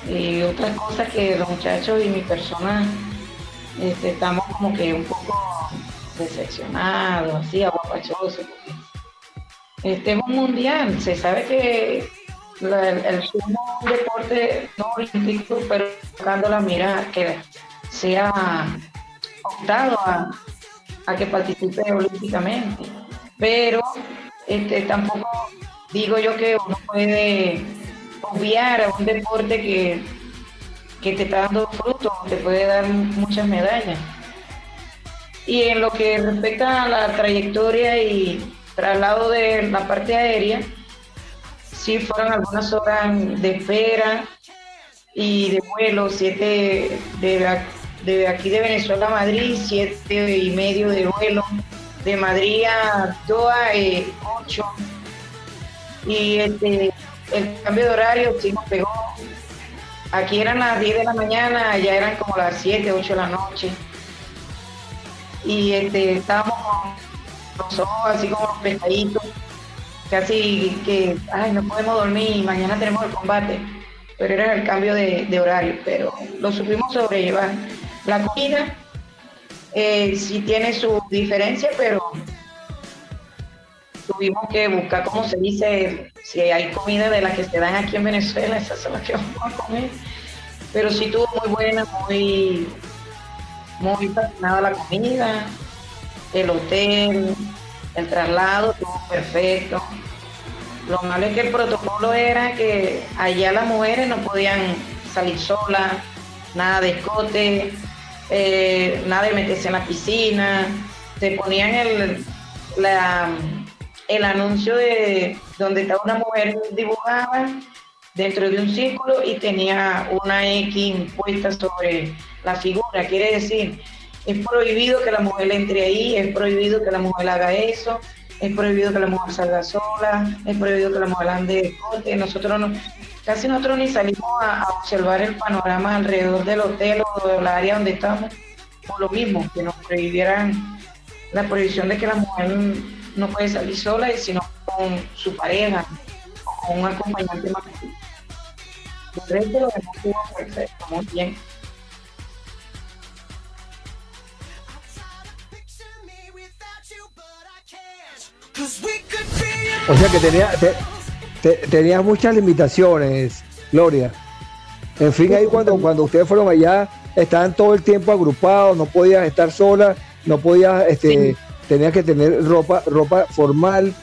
Y otras cosas que los muchachos y mi persona este, estamos como que un poco decepcionados, así, aguapachosos, este es un mundial, se sabe que el sumo deporte no olímpico, pero buscando la mira que sea optado a a que participe olímpicamente. Pero este, tampoco digo yo que uno puede obviar a un deporte que, que te está dando frutos, te puede dar muchas medallas. Y en lo que respecta a la trayectoria y traslado de la parte aérea, sí fueron algunas horas de espera y de vuelo, siete de la de aquí de Venezuela a Madrid, siete y medio de vuelo, de Madrid a Doha, eh, ocho. Y este, el cambio de horario sí nos pegó. Aquí eran las 10 de la mañana, allá eran como las 7, 8 de la noche. Y este, estábamos con los ojos así como los pescaditos, casi que, ay, no podemos dormir, mañana tenemos el combate. Pero era el cambio de horario, pero lo supimos sobrellevar. La comida eh, sí tiene su diferencia, pero tuvimos que buscar, como se dice, si hay comida de las que se dan aquí en Venezuela, esas son las que vamos a comer. Pero sí tuvo muy buena, muy, muy fascinada la comida, el hotel, el traslado, estuvo perfecto. Lo malo es que el protocolo era que allá las mujeres no podían salir solas, nada de escote, eh, nada meterse en la piscina, se ponían el, el anuncio de donde estaba una mujer dibujada dentro de un círculo y tenía una X puesta sobre la figura. Quiere decir, es prohibido que la mujer entre ahí, es prohibido que la mujer haga eso, es prohibido que la mujer salga sola, es prohibido que la mujer ande de corte. Nosotros no, casi nosotros ni salimos a, observar el panorama alrededor del hotel o del área donde estamos, por lo mismo, que nos prohibieran la prohibición de que la mujer no puede salir sola, sino con su pareja o con un acompañante más. El resto lo demás muy bien. O sea que tenía, te- te- tenías muchas limitaciones, Gloria. En fin, ahí cuando, cuando ustedes fueron allá, estaban todo el tiempo agrupados, no podías estar sola, no podías, este, Sí. tenías que tener ropa, ropa formal.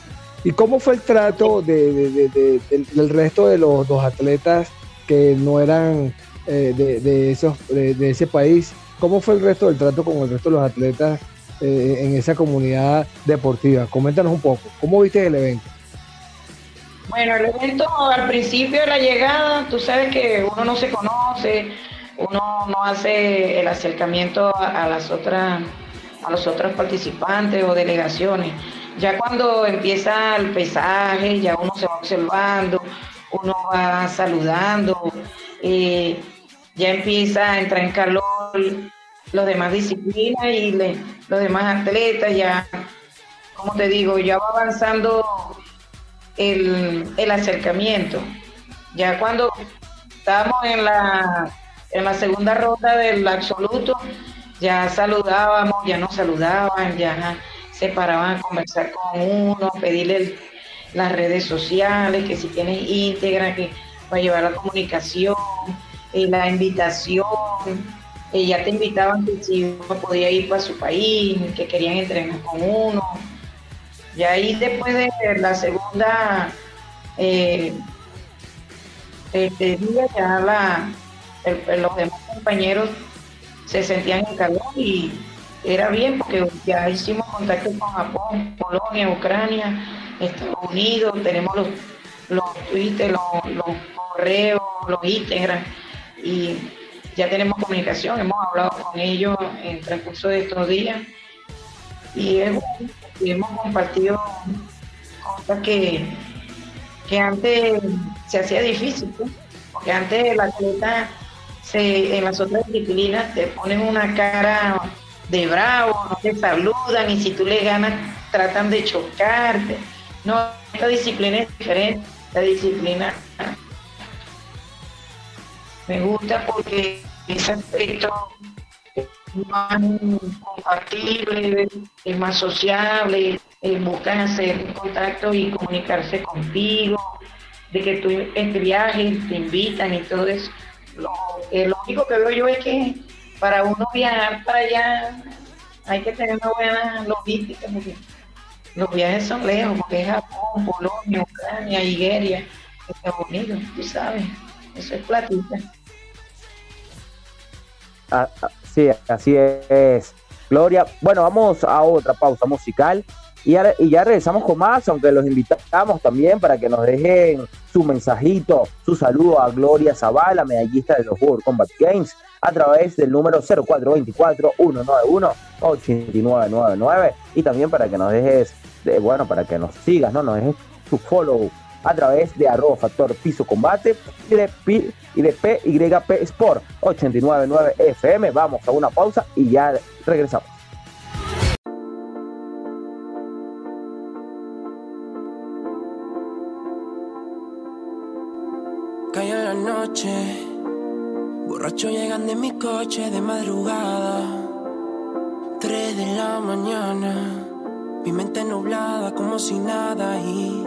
¿Y cómo fue el trato de, de- de- de- del, resto de los, dos atletas que no eran eh, de, de esos, de, de ese país? ¿Cómo fue el resto del trato con el resto de los atletas eh, en esa comunidad deportiva? Coméntanos un poco. ¿Cómo viste el evento? Bueno, el evento al principio de la llegada, tú sabes que uno no se conoce, uno no hace el acercamiento a, las otras, a los otros participantes o delegaciones. Ya cuando empieza el pesaje, ya uno se va observando, uno va saludando, eh, ya empieza a entrar en calor los demás disciplinas y le- los demás atletas, ya, como te digo, ya va avanzando el, el acercamiento. Ya cuando estábamos en la, en la segunda ronda del absoluto, ya saludábamos, ya nos saludaban, ya se paraban a conversar con uno, pedirle las redes sociales, que si tienes íntegra, que va a llevar la comunicación, eh, la invitación, eh, ya te invitaban que si uno podía ir para su país, que querían entrenar con uno. Y ahí después de la segunda este día ya la, los demás compañeros se sentían en calor y era bien porque ya hicimos contacto con Japón, Polonia, Ucrania, Estados Unidos, tenemos los, los, los correos, los Instagram y ya tenemos comunicación, hemos hablado con ellos en el transcurso de estos días. Y es bueno, y hemos compartido cosas que, que antes se hacía difícil, pues, porque antes el atleta se, en las otras disciplinas te ponen una cara de bravo, no te saludan y si tú le ganas tratan de chocarte. No, esta disciplina es diferente, esta disciplina me gusta porque ese aspecto más compatible, es más sociable, eh, buscan hacer contacto y comunicarse contigo, de que tú este viaje te invitan y todo eso. Lo, eh, lo único que veo yo es que para uno viajar para allá hay que tener una buena logística porque los viajes son lejos, porque es Japón, Polonia, Ucrania, Nigeria, Estados Unidos, tú sabes, eso es platita. Ah, ah, sí, así es, Gloria. Bueno, vamos a otra pausa musical y ya, y ya regresamos con más, aunque los invitamos también para que nos dejen su mensajito, su saludo a Gloria Zavala, medallista de los World Combat Games, a través del número 0424-191-8999 y también para que nos dejes, de, bueno, para que nos sigas, ¿no? Nos dejes tu follow a través de arroba factor piso combate y de, Pi- y de PYP Sport 899 FM. Vamos a una pausa y ya regresamos. En la noche, borracho llegan de mi coche de madrugada. Tres de la mañana, mi mente nublada como si nada y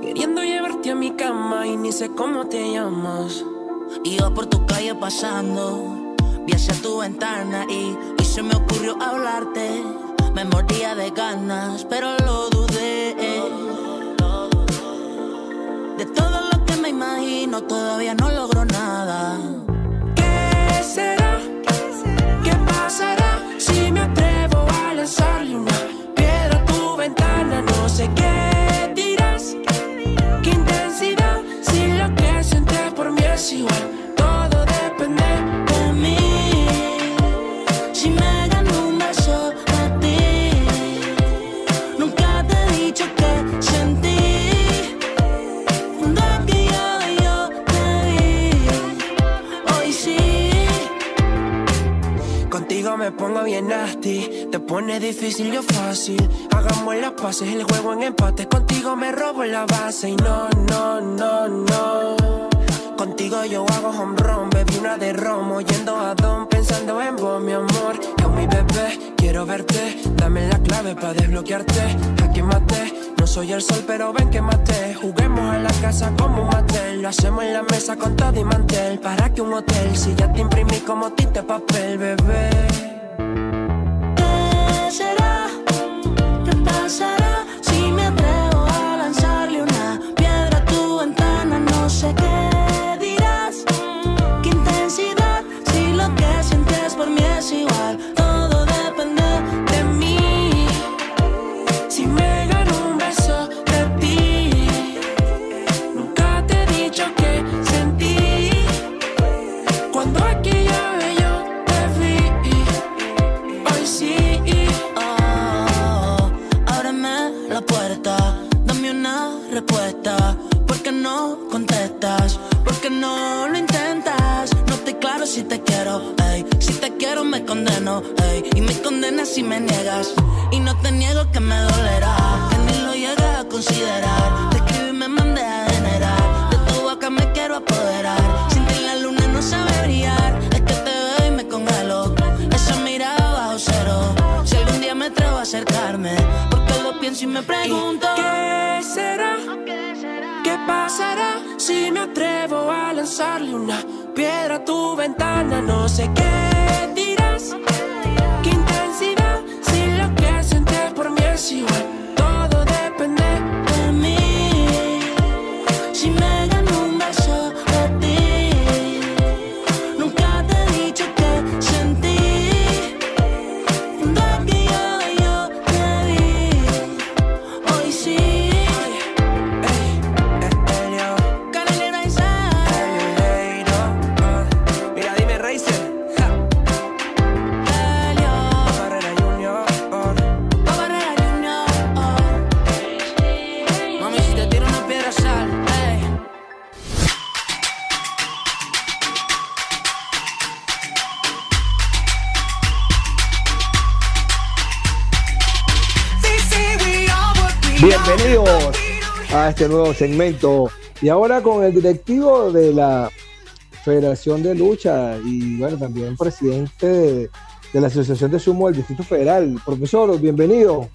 queriendo llevarte a mi cama y ni sé cómo te llamas. Iba por tu calle pasando, vi hacia tu ventana y, y se me ocurrió hablarte. Me mordía de ganas, pero lo dudé. De todo lo que me imagino, todavía no logro nada. ¿Qué será? ¿Qué pasará si me atrevo a lanzarle una piedra a tu ventana? No sé qué es igual. Todo depende De mí, si me gano un beso de ti, nunca te he dicho que sentí. Cuando que yo, te vi, hoy sí. Contigo me pongo bien nasty, te pone difícil yo fácil. Hagamos las paces, el juego en empate. Contigo me robo la base y no, no, no, no. Contigo yo hago home run. Bebí una de romo, yendo a don, pensando en vos, mi amor. Yo, mi bebé, quiero verte. Dame la clave para desbloquearte. Aquí maté, no soy el sol, pero ven que maté. Juguemos en la casa como un matel. Lo hacemos en la mesa con todo y mantel. ¿Para que un hotel? Si ya te imprimí como tinte papel, bebé. ¿Qué será? ¿Qué pasará este nuevo segmento. Y ahora con el directivo de la Federación de Lucha y bueno, también presidente de, de la Asociación de Sumo del Distrito Federal. Profesor, bienvenido.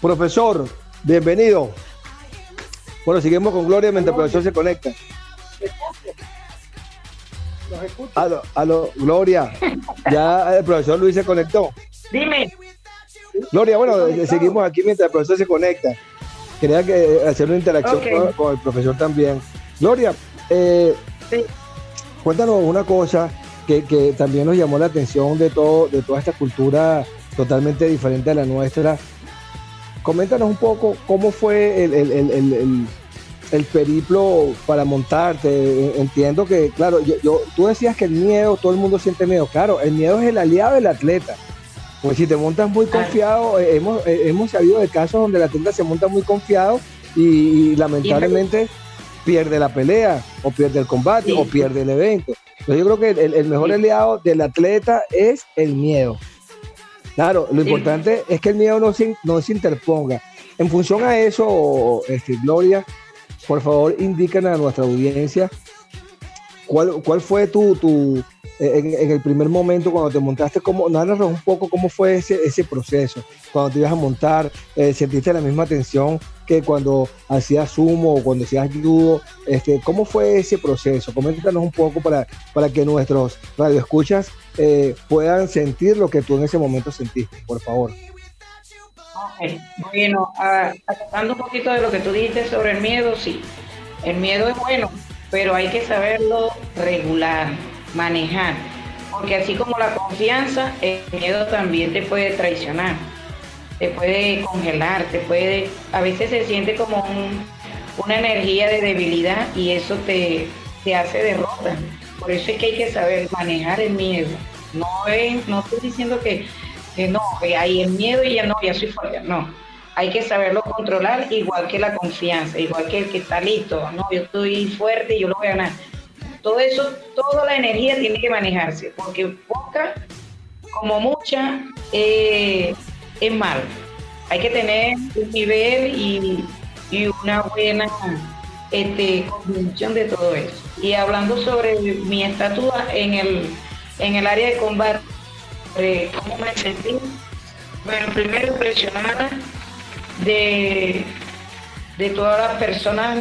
Profesor, bienvenido. Bueno, seguimos con Gloria mientras el profesor se conecta. Aló, aló, Gloria. Ya el profesor Luis se conectó. Dime. Gloria, bueno, seguimos aquí mientras el profesor se conecta. Quería que eh, hacer una interacción con, con el profesor también. Gloria, eh, Sí. cuéntanos una cosa que, que también nos llamó la atención de todo, de toda esta cultura totalmente diferente a la nuestra. Coméntanos un poco cómo fue el, el- el- el- el- el periplo para montarte. Entiendo que, claro, yo, yo- tú decías que el miedo, todo el mundo siente miedo. Claro, el miedo es el aliado del atleta. Pues si te montas muy confiado, eh, hemos, eh, hemos sabido de casos donde el atleta se monta muy confiado y, y lamentablemente pierde la pelea, o pierde el combate, Sí. o pierde el evento. Entonces yo creo que el, el mejor Sí. aliado del atleta es el miedo. Claro, lo Sí. importante es que el miedo no se, no se interponga. En función a eso, este, Gloria, por favor, indícanos a nuestra audiencia cuál, cuál fue tu, tu en, en el primer momento cuando te montaste, cómo, narranos un poco cómo fue ese, ese proceso, cuando te ibas a montar, eh, sentiste la misma tensión que cuando hacías sumo o cuando hacías judo, este, ¿cómo fue ese proceso? Coméntanos un poco para, para que nuestros radioescuchas eh, puedan sentir lo que tú en ese momento sentiste, por favor. Bueno, ah, hablando un poquito de lo que tú dijiste sobre el miedo, sí. El miedo es bueno, pero hay que saberlo regular, manejar. Porque así como la confianza, el miedo también te puede traicionar, te puede congelar, te puede, a veces se siente como un- una energía de debilidad y eso te, te hace derrota. Por eso es que hay que saber manejar el miedo. No, es, no estoy diciendo que, que no, que hay el miedo y ya no, ya soy fuerte. No, hay que saberlo controlar igual que la confianza, igual que el que está listo. No, yo estoy fuerte y yo lo voy a ganar. Todo eso, toda la energía tiene que manejarse, porque poca, como mucha, eh, es malo. Hay que tener un nivel y una buena este, combinación de todo eso. Y hablando sobre mi estatua en el, en el área de combate, eh, ¿cómo me sentí? Bueno, primero impresionada de, de todas las personas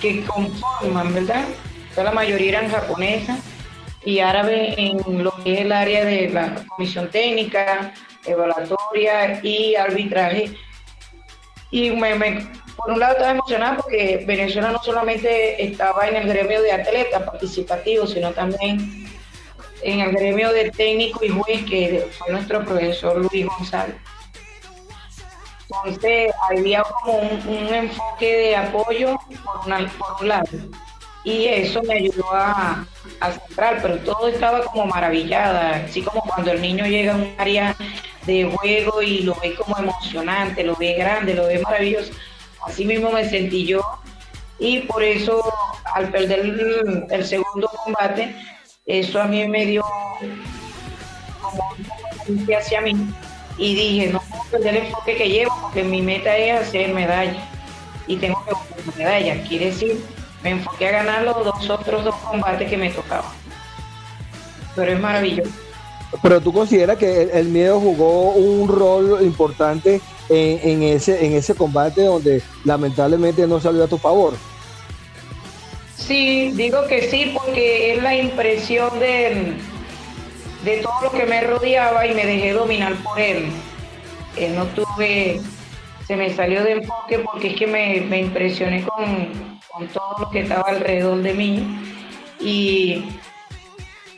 que conforman, ¿verdad? la mayoría eran japonesas y árabes en lo que es el área de la comisión técnica, evaluatoria y arbitraje. Y me, por un lado estaba emocionada porque Venezuela no solamente estaba en el gremio de atletas participativos, sino también en el gremio de técnico y juez, que fue nuestro profesor Luis González. Entonces había como un, enfoque de apoyo por, por un lado. Y eso me ayudó a, a, centrar, pero todo estaba como maravillada, así como cuando el niño llega a un área de juego y lo ve como emocionante, lo ve grande, lo ve maravilloso, así mismo me sentí yo. Y por eso al perder el, segundo combate, eso a mí me dio como un hacia mí y dije, no puedo perder el enfoque que llevo porque mi meta es hacer medalla y tengo que buscar medalla, quiere decir me enfoqué a ganar los dos otros dos combates que me tocaban. Pero es maravilloso. Pero tú consideras que el, miedo jugó un rol importante en, ese, en ese combate donde lamentablemente no salió a tu favor. Sí, digo que sí, porque es la impresión de, de todo lo que me rodeaba y me dejé dominar por él. Eh, no tuve, se me salió de enfoque porque es que me, me impresioné con, con todo lo que estaba alrededor de mí y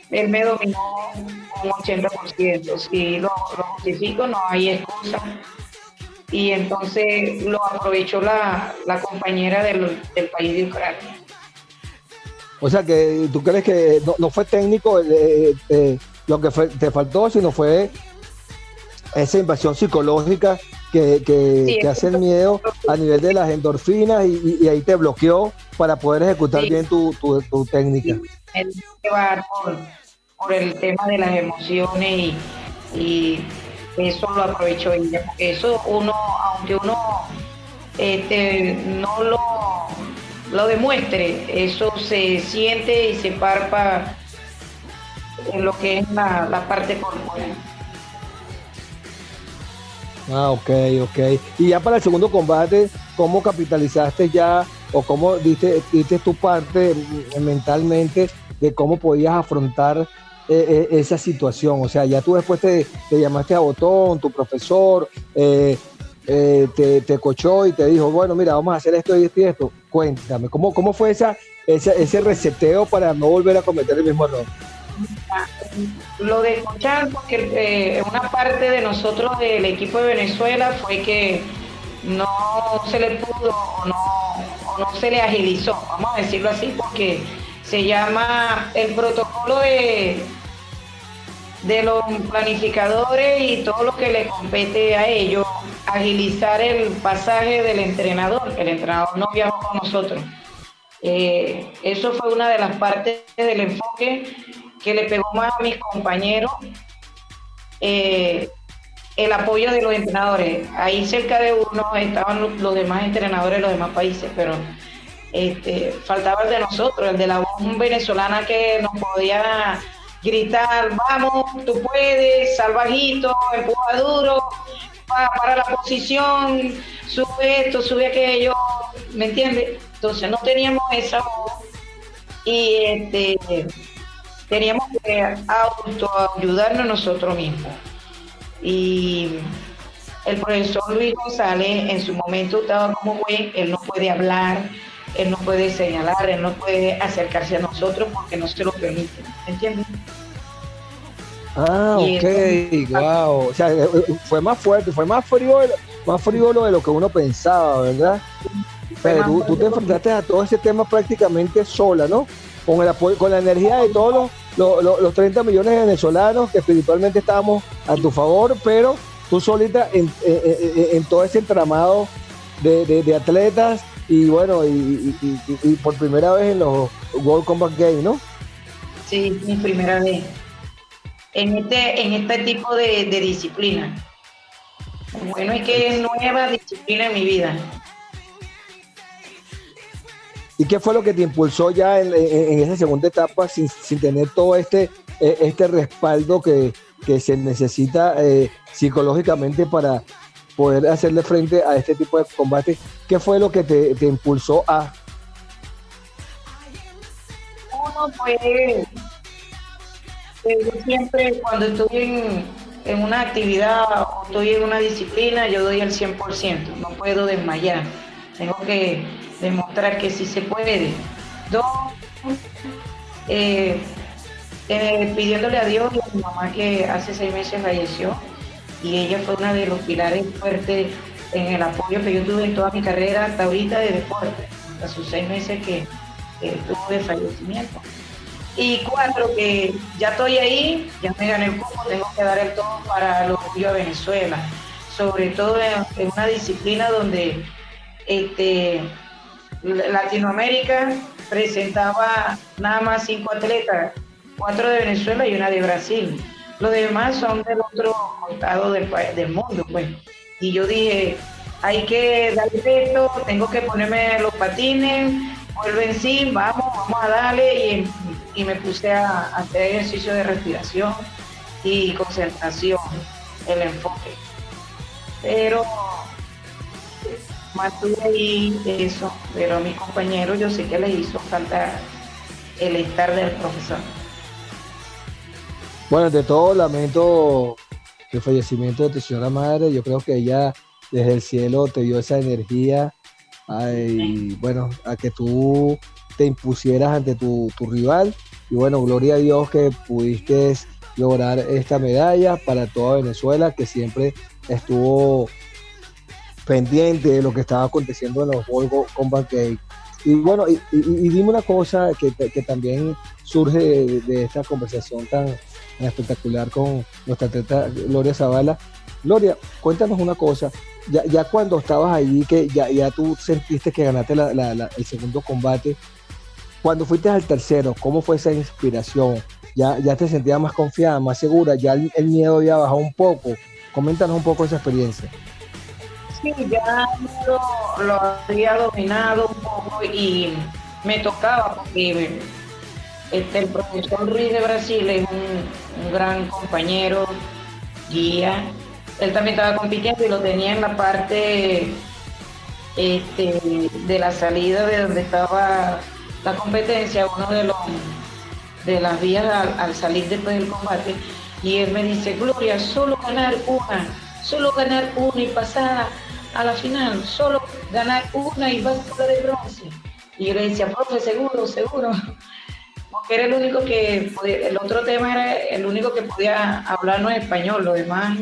él me dominó un 80%. Si lo, justifico, no hay excusa. Y entonces lo aprovechó la, compañera del, país de Ucrania. O sea que tú crees que no, fue técnico eh, eh, lo que te faltó, sino fue esa invasión psicológica que, hace el miedo a nivel de las endorfinas y, ahí te bloqueó para poder ejecutar bien tu, técnica. El por, por, el tema de las emociones y, eso lo aprovechó ella, porque eso uno, aunque uno este, no lo, lo demuestre, eso se siente y se parpa en lo que es la, la parte corporal. Ah, ok, ok. Y ya para el segundo combate, ¿cómo capitalizaste ya o cómo diste, diste tu parte mentalmente de cómo podías afrontar eh, eh, esa situación? O sea, ya tú después te, llamaste a Botón, tu profesor, eh, te, te, cochó y te dijo, bueno, mira, vamos a hacer esto y esto y esto. Cuéntame, ¿cómo, cómo fue esa, ese reseteo para no volver a cometer el mismo error? Lo de escuchar, porque eh, una parte de nosotros del equipo de Venezuela fue que no se le pudo o no, se le agilizó, vamos a decirlo así, porque se llama el protocolo de, de los planificadores y todo lo que le compete a ellos, agilizar el pasaje del entrenador, el entrenador no viajó con nosotros. Eh, eso fue una de las partes del enfoque que le pegó más a mis compañeros eh, el apoyo de los entrenadores. Ahí cerca de uno estaban los, demás entrenadores de los demás países, pero este, faltaba el de nosotros, el de la voz venezolana que nos podía gritar, vamos, tú puedes, salvajito, empuja duro, para, para la posición, sube esto, sube aquello, ¿me entiendes? Entonces no teníamos esa voz y este teníamos que autoayudarnos nosotros mismos. Y el profesor Luis González en su momento estaba como güey, él no puede hablar, él no puede señalar, él no puede acercarse a nosotros porque no se lo permite, ¿entiendes? Ah, ok, wow. O sea, eh, eh, fue más fuerte, fue más frío, más frío lo de lo que uno pensaba, ¿verdad? Pero tú, tú, te enfrentaste a todo ese tema prácticamente sola, ¿no? Con el apoyo, con la energía de todos los, los, 30 millones de venezolanos que espiritualmente estábamos a tu favor, pero tú solita en, en, todo ese entramado de, atletas y bueno, y, por primera vez en los World Combat Games, ¿no? Sí, mi primera vez. En este, en este tipo de, disciplina. Bueno, es que es nueva disciplina en mi vida. ¿Y qué fue lo que te impulsó ya en, esa segunda etapa sin, sin tener todo este, eh, este respaldo que, que se necesita eh, psicológicamente para poder hacerle frente a este tipo de combate? ¿Qué fue lo que te, te impulsó a... Uno fue, eh, yo siempre cuando estoy en, en una actividad o estoy en una disciplina, yo doy el 100%, no puedo desmayar. Tengo que demostrar que sí se puede. Dos, eh, eh, pidiéndole a Dios y a mi mamá que hace seis meses falleció y ella fue una de los pilares fuertes en el apoyo que yo tuve en toda mi carrera hasta ahorita de deporte, hasta sus seis meses que, que tuvo de fallecimiento. Y cuatro, que ya estoy ahí, ya me gané el cupo, tengo que dar el todo para el orgullo a Venezuela, sobre todo en una disciplina donde este, Latinoamérica presentaba nada más cinco atletas, cuatro de Venezuela y una de Brasil. Los demás son del otro costado del, del mundo, pues. Y yo dije, hay que darle esto, tengo que ponerme los patines, vuelven sí, vamos, vamos a darle. Y, y me puse a, a hacer ejercicio de respiración y concentración, el enfoque. Pero mantuve ahí eso, pero a mis compañeros yo sé que les hizo falta el estar del profesor. Bueno, ante todo lamento el fallecimiento de tu señora madre. Yo creo que ella desde el cielo te dio esa energía bueno, a que tú te impusieras ante tu, tu rival. Y bueno, gloria a Dios que pudiste lograr esta medalla para toda Venezuela, que siempre estuvo pendiente de lo que estaba aconteciendo en los World Combat Games. Y bueno, y, dime una cosa que, que también surge de, esta conversación tan, espectacular con nuestra atleta Gloria Zavala. Gloria, cuéntanos una cosa. Ya, ya cuando estabas allí, que ya, ya tú sentiste que ganaste la- el segundo combate, cuando fuiste al tercero, ¿cómo fue esa inspiración? ¿Ya, ya te sentías más confiada, más segura? ¿Ya el, el miedo había bajado un poco? Coméntanos un poco esa experiencia. Sí, ya lo, había dominado un poco y me tocaba porque este, el profesor Ruiz de Brasil es un, gran compañero, guía. Él también estaba compitiendo y lo tenía en la parte este, de la salida de donde estaba la competencia, uno de los de las vías al, al salir después del combate. Y él me dice, Gloria, solo ganar una, solo ganar una y pasar a la final, solo ganar una y vas la de bronce. Y yo le decía, profe, seguro, seguro. Porque era el único que, el otro tema era el único que podía hablarnos español, los demás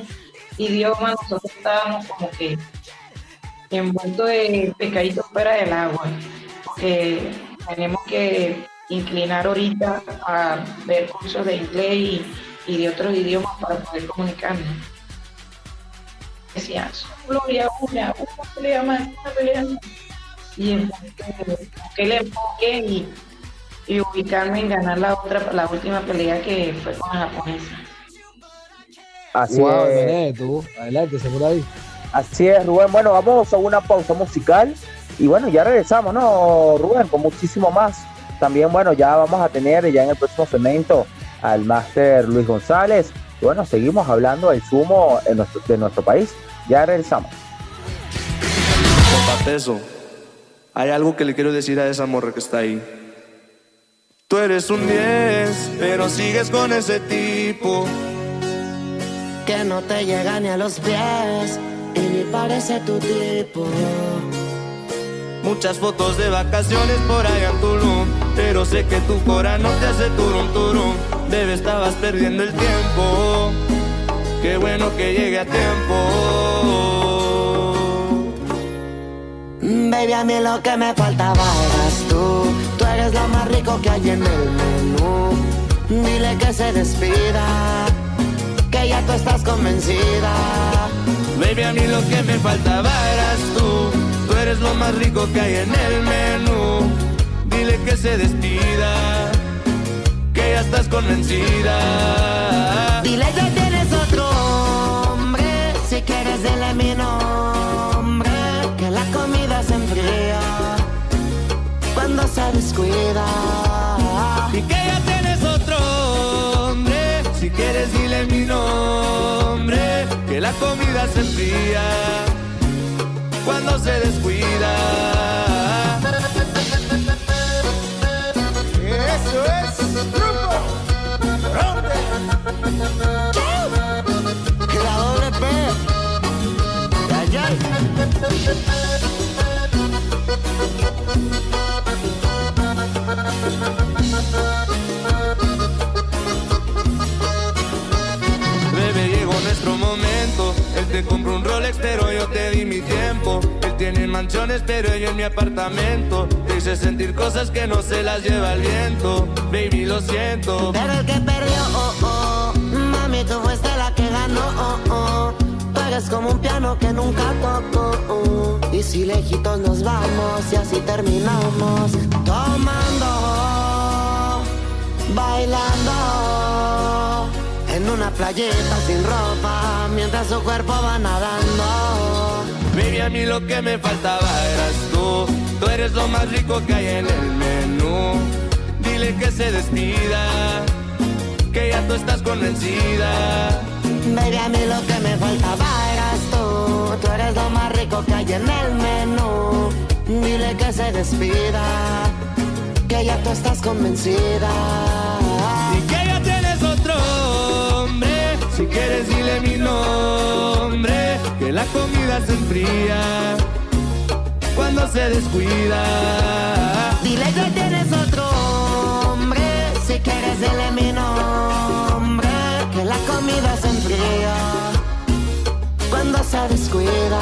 idiomas nosotros estábamos como que envueltos de pescaditos fuera del agua. Porque tenemos que inclinar ahorita a ver cursos de inglés y de otros idiomas para poder comunicarnos. Decía, Gloria, una, una pelea más, una pelea más. Y entonces, busqué el enfoque y, y ubicarme en ganar la otra, la última pelea que fue con la japonesa. Así Wow, es. Tú, adelante, seguro ahí. Así es, Rubén. Bueno, vamos a una pausa musical y bueno, ya regresamos, ¿no, Rubén? Con muchísimo más. También, bueno, ya vamos a tener ya en el próximo segmento al máster Luis González. Y bueno, seguimos hablando del sumo en nuestro- de nuestro país. Ya regresamos. Hay algo que le quiero decir a esa morra que está ahí. Tú eres un 10, pero sigues con ese tipo. que no te llega ni a los pies y ni parece tu tipo. Muchas fotos de vacaciones por allá en Tulum, pero sé que tu cora no te hace turum turum. Debe estabas perdiendo el tiempo. Qué bueno que llegue a tiempo. Baby, a mí lo que me faltaba eras tú. Tú eres lo más rico que hay en el menú. Dile que se despida, que ya tú estás convencida. Baby, a mí lo que me faltaba eras tú. Eres lo más rico que hay en el menú. Dile que se despida, que ya estás convencida. Dile que tienes otro hombre, si quieres dile mi nombre, que la comida se enfría. Cuando se descuida. Y que ya tienes otro hombre, si quieres dile mi nombre, que la comida se enfría cuando se descuida. Eso es grupo Ronde. La doble P. te compró un Rolex, pero yo te di mi tiempo. Él tiene mansiones, pero yo en mi apartamento. Te hice sentir cosas que no se las lleva el viento. Baby, lo siento. Pero el que perdió, oh, oh. Mami, tú fuiste la que ganó, oh, oh. Tú eres como un piano que nunca tocó. oh. Y si lejitos nos vamos y así terminamos. Tomando, bailando. En una playeta sin ropa, mientras su cuerpo va nadando. Baby, a mí lo que me faltaba eras tú. Tú eres lo más rico que hay en el menú. Dile que se despida, que ya tú estás convencida. Baby, a mí lo que me faltaba eras tú. Tú eres lo más rico que hay en el menú. Dile que se despida, que ya tú estás convencida. La comida se enfría cuando se descuida. Dile que tienes otro hombre. Si quieres, dile mi nombre. Que la comida se enfría cuando se descuida.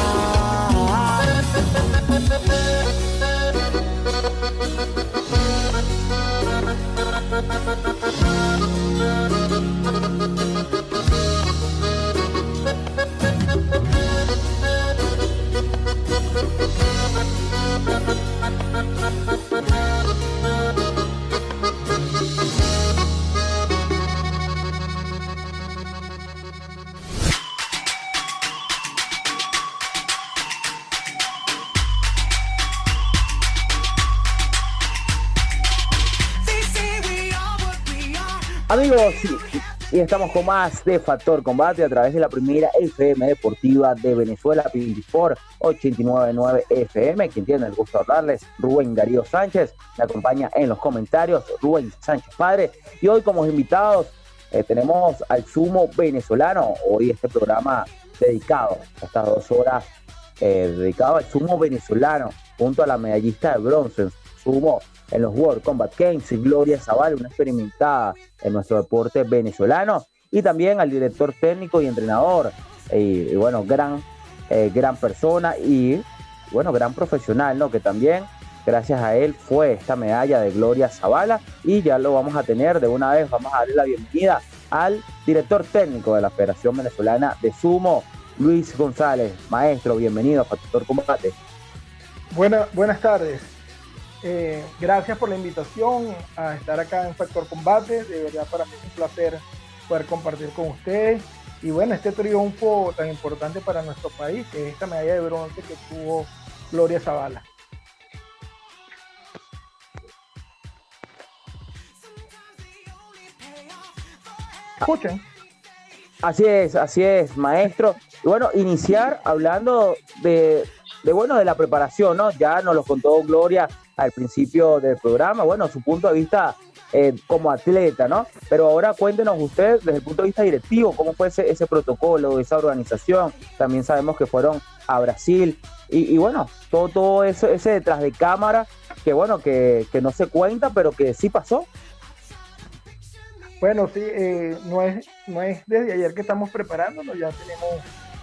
Y estamos con más de Factor Combate a través de la primera FM Deportiva de Venezuela, por 899 FM. Quien tiene el gusto de hablarles, Rubén Darío Sánchez. Me acompaña en los comentarios, Rubén Sánchez Padre. Y hoy, como invitados, eh, tenemos al sumo venezolano. Hoy este programa dedicado, estas dos horas, eh, dedicado al sumo venezolano, junto a la medallista de bronce en sumo en los World Combat Games, Gloria Zavala, una experimentada en nuestro deporte venezolano, y también al director técnico y entrenador, y, y bueno, gran, eh, gran persona y bueno, gran profesional, ¿no? Que también, gracias a él, fue esta medalla de Gloria Zavala, y ya lo vamos a tener de una vez, vamos a darle la bienvenida al director técnico de la Federación Venezolana de Sumo, Luis González. Maestro, bienvenido a Factor Combate. Buena, buenas tardes. Eh, gracias por la invitación a estar acá en Factor Combate. De verdad para mí es un placer poder compartir con ustedes. Y bueno, este triunfo tan importante para nuestro país, es esta medalla de bronce que tuvo Gloria Zavala. Escuchen. Así es, así es, maestro. Y bueno, iniciar hablando de, de, bueno, de la preparación, ¿no? Ya nos lo contó Gloria al principio del programa, bueno, su punto de vista eh, como atleta, ¿no? Pero ahora cuéntenos usted desde el punto de vista directivo, cómo fue ese, ese protocolo, esa organización. También sabemos que fueron a Brasil y, y bueno, todo, todo eso, ese detrás de cámara, que bueno, que, que no se cuenta, pero que sí pasó. Bueno, sí, eh, no, es, no es desde ayer que estamos preparándonos, ya tenemos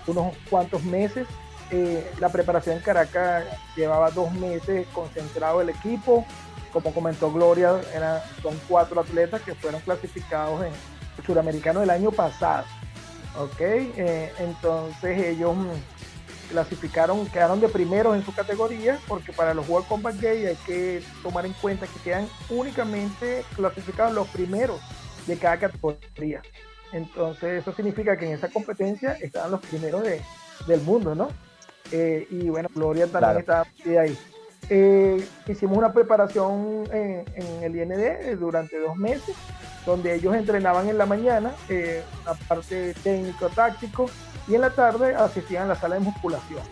unos cuantos meses. Eh, la preparación en Caracas llevaba dos meses concentrado el equipo. Como comentó Gloria, era, son cuatro atletas que fueron clasificados en el suramericano del año pasado. ¿Ok? Eh, entonces ellos mm, clasificaron, quedaron de primeros en su categoría, porque para los World Combat Games hay que tomar en cuenta que quedan únicamente clasificados los primeros de cada categoría. Entonces eso significa que en esa competencia están los primeros de, del mundo, ¿no? Eh, y bueno, Gloria también Claro. está ahí. Eh, hicimos una preparación en, en, el IND durante dos meses, donde ellos entrenaban en la mañana, eh, parte técnico-táctico, y en la tarde asistían a la sala de musculación,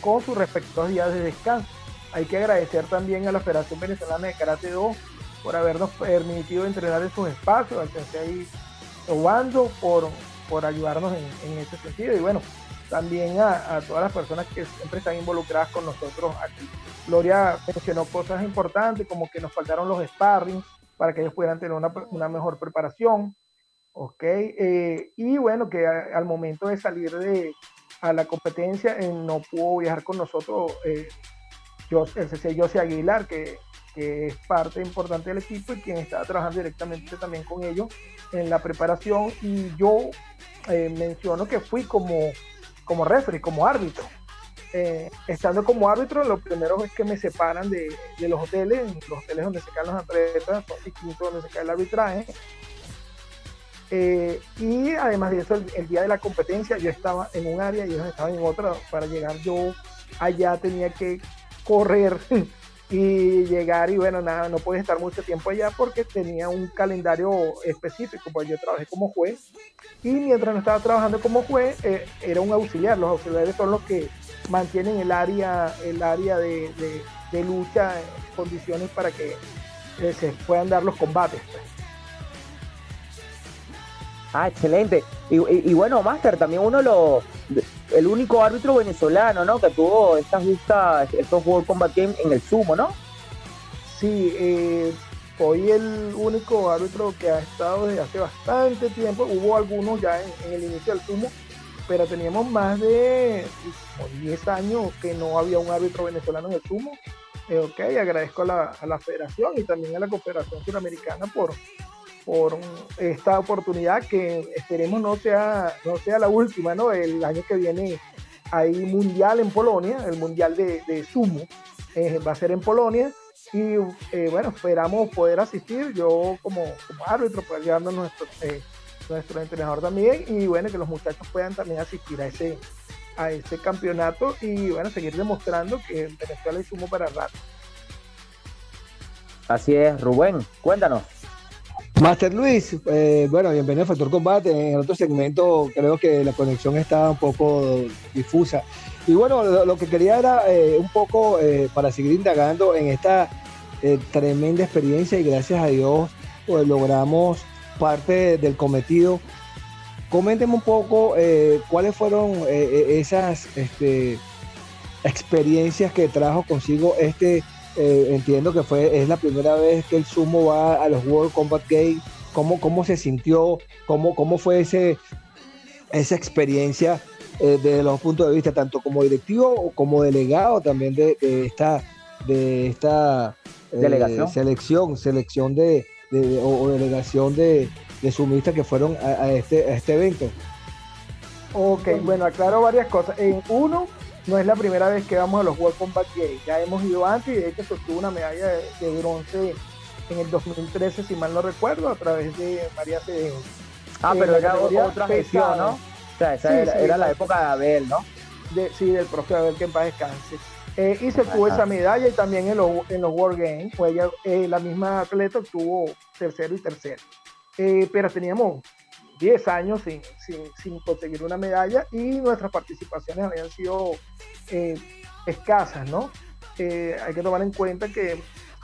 con sus respectivos días de descanso. Hay que agradecer también a la Federación Venezolana de Karate 2 por habernos permitido entrenar en sus espacios, al Sensei Obando por, por ayudarnos en, en, ese sentido. Y bueno, también a, todas las personas que siempre están involucradas con nosotros aquí. Gloria mencionó cosas importantes como que nos faltaron los sparring para que ellos pudieran tener una, mejor preparación. Ok, eh, y bueno, que al momento de salir de, a la competencia eh, no pudo viajar con nosotros eh, yo, el CC José Aguilar, que, que, es parte importante del equipo y quien está trabajando directamente también con ellos en la preparación. Y yo eh, menciono que fui como, como referee, como árbitro. Eh, estando como árbitro, lo primero es que me separan de, de, los hoteles, los hoteles donde se caen los atletas, son distintos donde se cae el arbitraje. Eh, y además de eso, el, el, día de la competencia yo estaba en un área y ellos estaban en otra. Para llegar yo allá tenía que correr y llegar y bueno, nada, no pude estar mucho tiempo allá porque tenía un calendario específico, pues yo trabajé como juez y mientras no estaba trabajando como juez eh, era un auxiliar, los auxiliares son los que mantienen el área, el área de, de, de lucha condiciones para que eh, se puedan dar los combates. Pues. Ah, excelente. Y, y, y, bueno, Master, también uno lo. El único árbitro venezolano, ¿no? Que tuvo estas vistas, estos World Combat Games en el sumo, ¿no? Sí, eh, soy el único árbitro que ha estado desde hace bastante tiempo. Hubo algunos ya en, el inicio del sumo, pero teníamos más de como 10 años que no había un árbitro venezolano en el sumo. Eh, ok, agradezco a la, a la federación y también a la cooperación suramericana por, por esta oportunidad que esperemos no sea, no sea la última, ¿no? El año que viene hay mundial en Polonia, el mundial de, sumo eh, va a ser en Polonia y eh, bueno, esperamos poder asistir, yo como, árbitro, poder llevarnos nuestro, eh, nuestro entrenador también y bueno, que los muchachos puedan también asistir a ese, a ese campeonato y bueno, seguir demostrando que en Venezuela hay sumo para rato. Así es, Rubén, cuéntanos. Master Luis, eh, bueno, bienvenido a Factor Combate. En el otro segmento creo que la conexión estaba un poco difusa. Y bueno, lo, que quería era eh, un poco eh, para seguir indagando en esta tremenda experiencia y gracias a Dios pues, logramos parte del cometido. Coménteme un poco cuáles fueron esas este, experiencias que trajo consigo este eh, entiendo que fue es la primera vez que el sumo va a los World Combat Games. ¿Cómo, cómo se sintió? ¿Cómo, cómo fue ese, esa experiencia eh, desde los puntos de vista, tanto como directivo como delegado también de, de esta, de esta eh, ¿Delegación? selección, selección de, de o, o, delegación de, de sumistas que fueron a, a, este, a este evento? Ok, bueno, aclaro varias cosas. En uno, no es la primera vez que vamos a los World Combat Games. Ya hemos ido antes y de hecho se obtuvo una medalla de, de, bronce en el 2013, si mal no recuerdo, a través de María Cedeño. Ah, pero era otra gestión, ¿no? O sea, esa sí, era, sí, era la época de Abel, ¿no? De, sí, del profe Abel, que en paz descanse. Eh, y se obtuvo esa medalla y también en los, en los World Games, ella, eh, la misma atleta obtuvo tercero y tercero. Eh, pero teníamos 10 años sin, sin, sin, conseguir una medalla y nuestras participaciones habían sido eh, escasas, ¿no? Eh, hay que tomar en cuenta que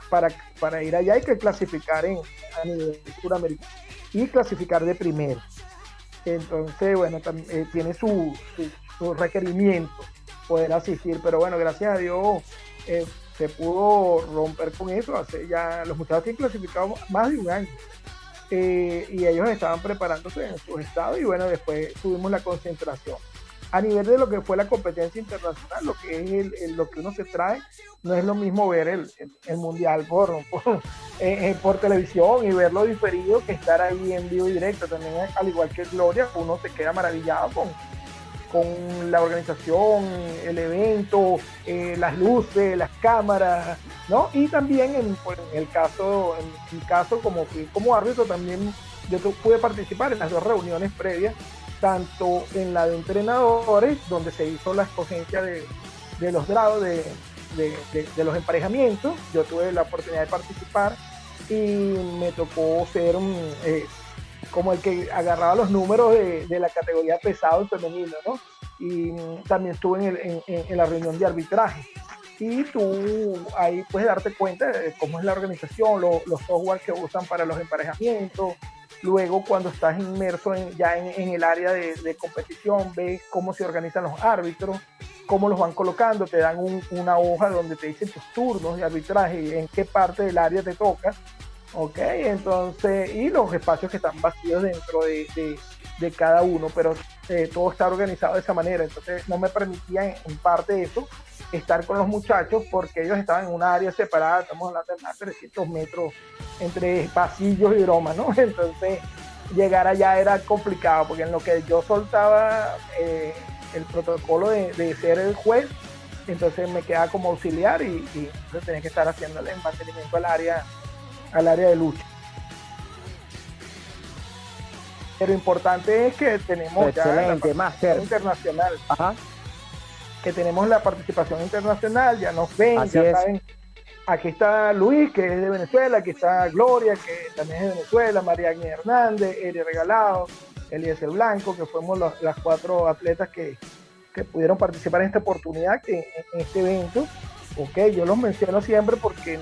para, para ir allá hay que clasificar en, a nivel suramericano y clasificar de primero. Entonces, bueno, eh, tiene su, su, requerimiento poder asistir, pero bueno, gracias a Dios eh, se pudo romper con eso. Hace ya los muchachos tienen clasificado más de un año. Eh, y ellos estaban preparándose en sus estados y bueno, después tuvimos la concentración. A nivel de lo que fue la competencia internacional, lo que es el, lo que uno se trae, no es lo mismo ver el, el, mundial por, por, eh, por, televisión y verlo diferido que estar ahí en vivo y directo. También, al igual que Gloria, uno se queda maravillado con, con la organización, el evento, eh, las luces, las cámaras, ¿no? Y también en, pues, el caso, en mi caso como como árbitro también yo pude participar en las dos reuniones previas, tanto en la de entrenadores, donde se hizo la escogencia de, los grados de, los emparejamientos. Yo tuve la oportunidad de participar y me tocó ser eh, como el que agarraba los números de, la categoría pesado y femenino, ¿no? Y también estuve en, la reunión de arbitraje. Y tú ahí puedes darte cuenta de cómo es la organización, los software que usan para los emparejamientos, Luego, cuando estás inmerso ya en, el área de, competición, ves cómo se organizan los árbitros, cómo los van colocando, te dan una hoja donde te dicen tus turnos de arbitraje en qué parte del área te toca. Ok, entonces, y los espacios que están vacíos dentro de, cada uno, pero eh, todo está organizado de esa manera. Entonces, no me permitía en, parte eso estar con los muchachos porque ellos estaban en un área separada, estamos hablando de más de 300 metros entre pasillos y bromas, ¿no? Entonces llegar allá era complicado porque en lo que yo soltaba eh, el protocolo de, ser el juez, entonces me quedaba como auxiliar y, tenía que estar haciéndole mantenimiento al área, al área de lucha. Pero importante es que tenemos Excelente, ya internacional. Que tenemos la participación internacional, ya nos ven, ya saben Aquí está Luis, que es de Venezuela, aquí está Gloria, que también es de Venezuela, María Agnes Hernández, Eri Regalado, Eliezer Blanco, que fuimos las cuatro atletas que, pudieron participar en esta oportunidad, que, en, este evento. Ok, yo los menciono siempre porque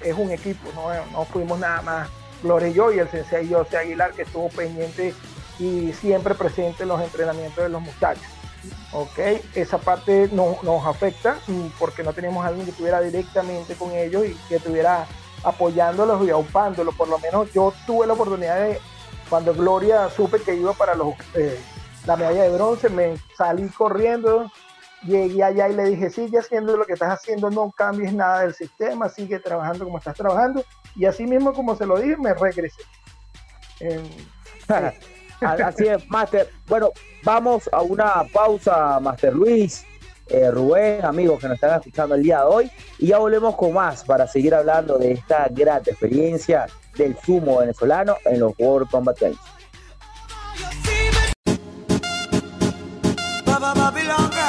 es un equipo, no, no fuimos nada más Gloria y yo y el sensei José Aguilar, que estuvo pendiente y siempre presente en los entrenamientos de los muchachos. ¿ok? Esa parte no, nos afecta porque no teníamos a alguien que estuviera directamente con ellos y que estuviera apoyándolos y aupándolos. Por lo menos yo tuve la oportunidad de, cuando Gloria supe que iba para los, eh, la medalla de bronce, me salí corriendo, llegué allá y le dije, sigue haciendo lo que estás haciendo, no cambies nada del sistema, sigue trabajando como estás trabajando. Y así mismo como se lo dije, me regresé. Así es, Master. Bueno, vamos a una pausa, Master Luis, eh, Rubén, amigos que nos están escuchando el día de hoy, y ya volvemos con más para seguir hablando de esta gran experiencia del sumo venezolano en los World Combat Games.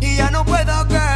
Y ya no puedo caer,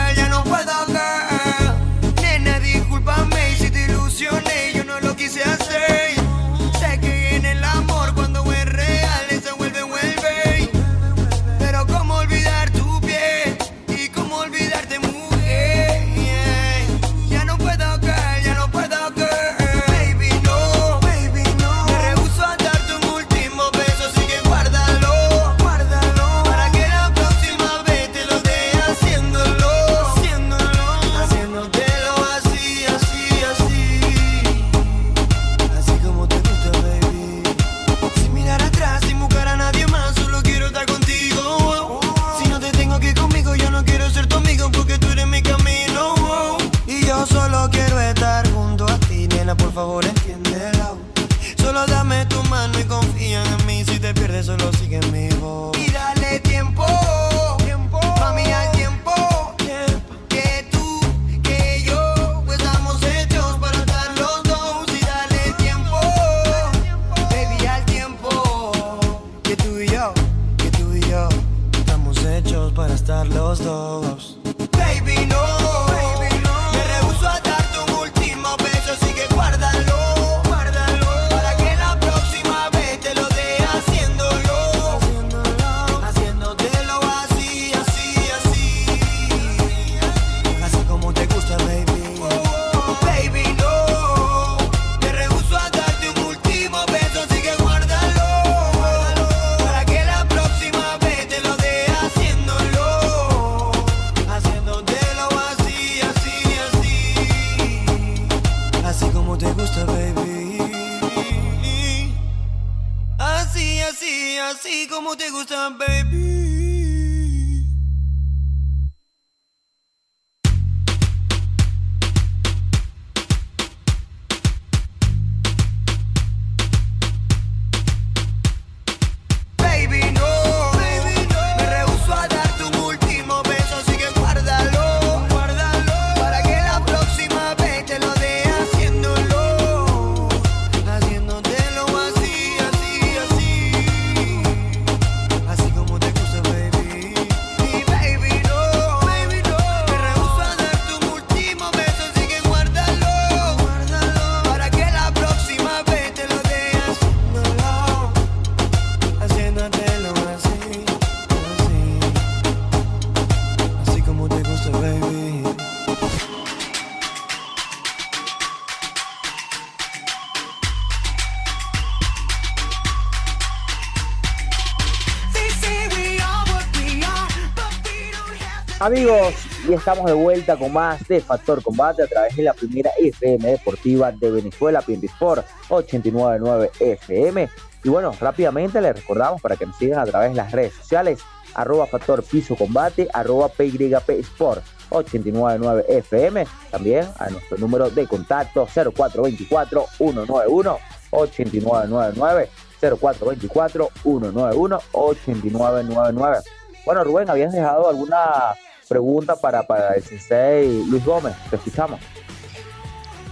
Amigos, y estamos de vuelta con más de Factor Combate a través de la primera FM deportiva de Venezuela, Sport 899 FM. Y bueno, rápidamente les recordamos para que nos sigan a través de las redes sociales, arroba Factor Piso Combate, arroba PYP Sport 899 FM. También a nuestro número de contacto 0424 191 8999 0424 191 8999. Bueno, Rubén, ¿habías dejado alguna pregunta para, para el sensei Luis Gómez. Te escuchamos.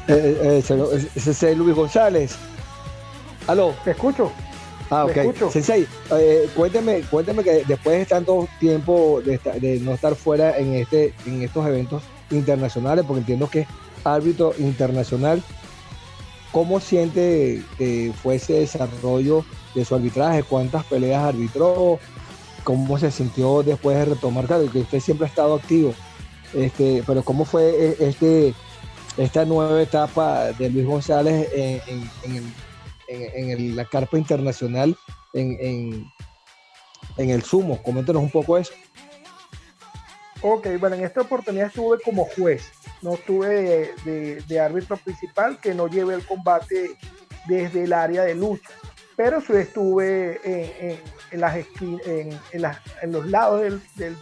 Eh, eh, sensei Luis González. Aló. Te escucho. Ah, ok. Sensei, eh, cuénteme, cuénteme que después de tanto tiempo de, no estar fuera en, este, en estos eventos internacionales, porque entiendo que es árbitro internacional, ¿cómo siente que fue ese desarrollo de su arbitraje? ¿Cuántas peleas arbitró? Cómo se sintió después de retomar, claro, que usted siempre ha estado activo, este, pero cómo fue eh, este, esta nueva etapa de Luis González en, en, la carpa internacional, en, el sumo. Coméntenos un poco eso. Ok, bueno, en esta oportunidad estuve como juez, no estuve de, árbitro principal, que no lleve el combate desde el área de lucha, pero sí estuve en, las en, en, los lados del, del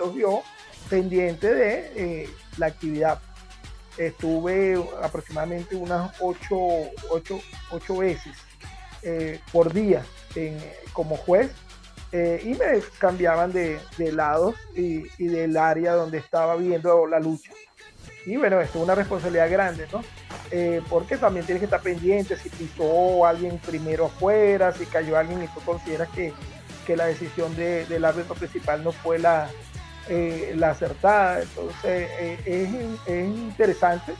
pendiente de eh, la actividad. Estuve aproximadamente unas ocho, ocho, veces eh, por día como juez eh, y me cambiaban de, de lados y, y, del área donde estaba viendo la lucha. Y bueno, esto es una responsabilidad grande, ¿no? Eh, porque también tienes que estar pendiente si pisó alguien primero afuera, si cayó alguien y tú consideras que, que la decisión de, del árbitro principal no fue la, eh, la acertada. Entonces eh, es, es, interesante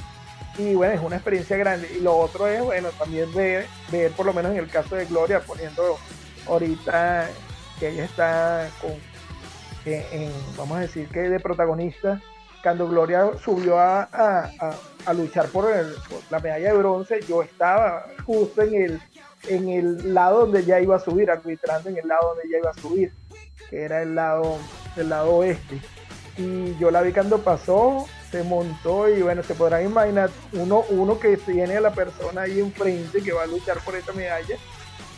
y bueno, es una experiencia grande. Y lo otro es, bueno, también ver, ver por lo menos en el caso de Gloria, poniendo ahorita que ella está con, en, vamos a decir que de protagonista cuando Gloria subió a, luchar por, la medalla de bronce, yo estaba justo en el, en el lado donde ella iba a subir, arbitrando en el lado donde ella iba a subir, que era el lado, el lado oeste. Y yo la vi cuando pasó, se montó y bueno, se podrán imaginar uno, uno que tiene a la persona ahí enfrente que va a luchar por esta medalla,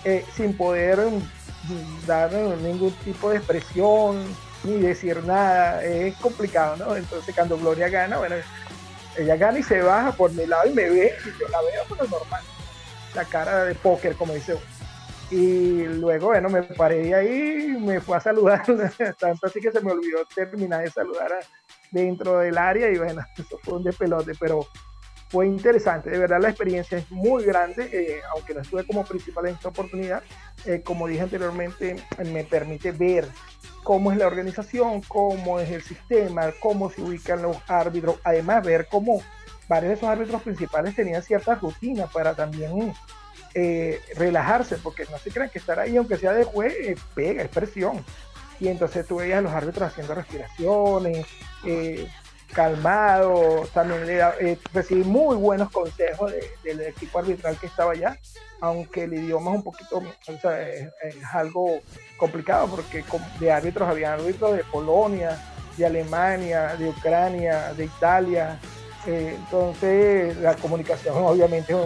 eh, sin poder mm, dar ningún tipo de expresión, ni decir nada, es complicado, ¿no? Entonces cuando Gloria gana, bueno, ella gana y se baja por mi lado y me ve, y yo la veo, pero normal, la cara de póker, como dice Y luego, bueno, me paré de ahí, me fue a saludar, tanto así que se me olvidó terminar de saludar dentro del área y bueno, eso fue un despelote, pero fue interesante, de verdad la experiencia es muy grande, eh, aunque no estuve como principal en esta oportunidad, eh, como dije anteriormente, me permite ver cómo es la organización, cómo es el sistema, cómo se ubican los árbitros, además ver cómo varios de esos árbitros principales tenían ciertas rutinas para también eh, relajarse, porque no se crean que estar ahí, aunque sea de juez, pega, es presión. Y entonces tú veías a los árbitros haciendo respiraciones, calmado, también le eh, recibí muy buenos consejos del equipo arbitral que estaba allá, aunque el idioma es un poquito, es, algo complicado porque de árbitros había árbitros de Polonia, de Alemania, de Ucrania, de Italia, eh, entonces la comunicación obviamente es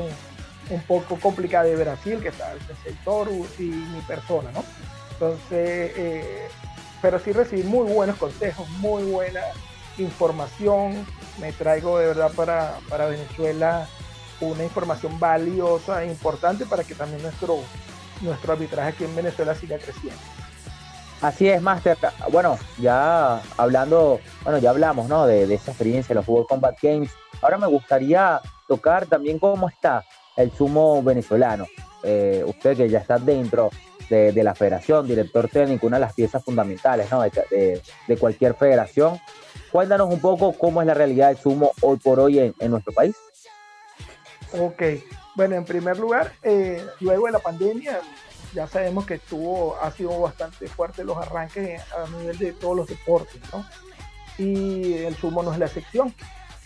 un, poco complicada de Brasil, que está el sector y mi persona, ¿no? Entonces, eh, pero sí recibí muy buenos consejos, muy buenas información, me traigo de verdad para, para Venezuela una información valiosa e importante para que también nuestro, nuestro arbitraje aquí en Venezuela siga creciendo. Así es, Master. Bueno, ya hablando, bueno, ya hablamos, ¿no? De, esa experiencia de los World Combat Games. Ahora me gustaría tocar también cómo está el sumo venezolano. Eh, usted que ya está dentro de, la federación, director técnico, una de las piezas fundamentales, ¿no? de, de cualquier federación. Cuéntanos un poco cómo es la realidad del sumo hoy por hoy en, nuestro país. Ok, bueno, en primer lugar, eh, luego de la pandemia, ya sabemos que estuvo, ha sido bastante fuerte los arranques a nivel de todos los deportes, ¿no? Y el sumo no es la excepción.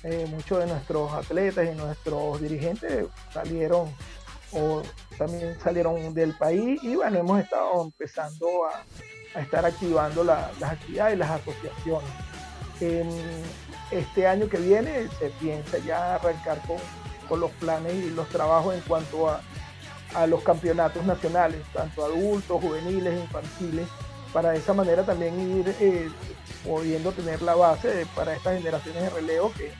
Eh, muchos de nuestros atletas y nuestros dirigentes salieron o también salieron del país y bueno, hemos estado empezando a, estar activando las actividades y las asociaciones. Este año que viene se piensa ya arrancar con, con los planes y los trabajos en cuanto a, a los campeonatos nacionales, tanto adultos, juveniles, infantiles, para de esa manera también ir eh, pudiendo tener la base para estas generaciones de relevo que,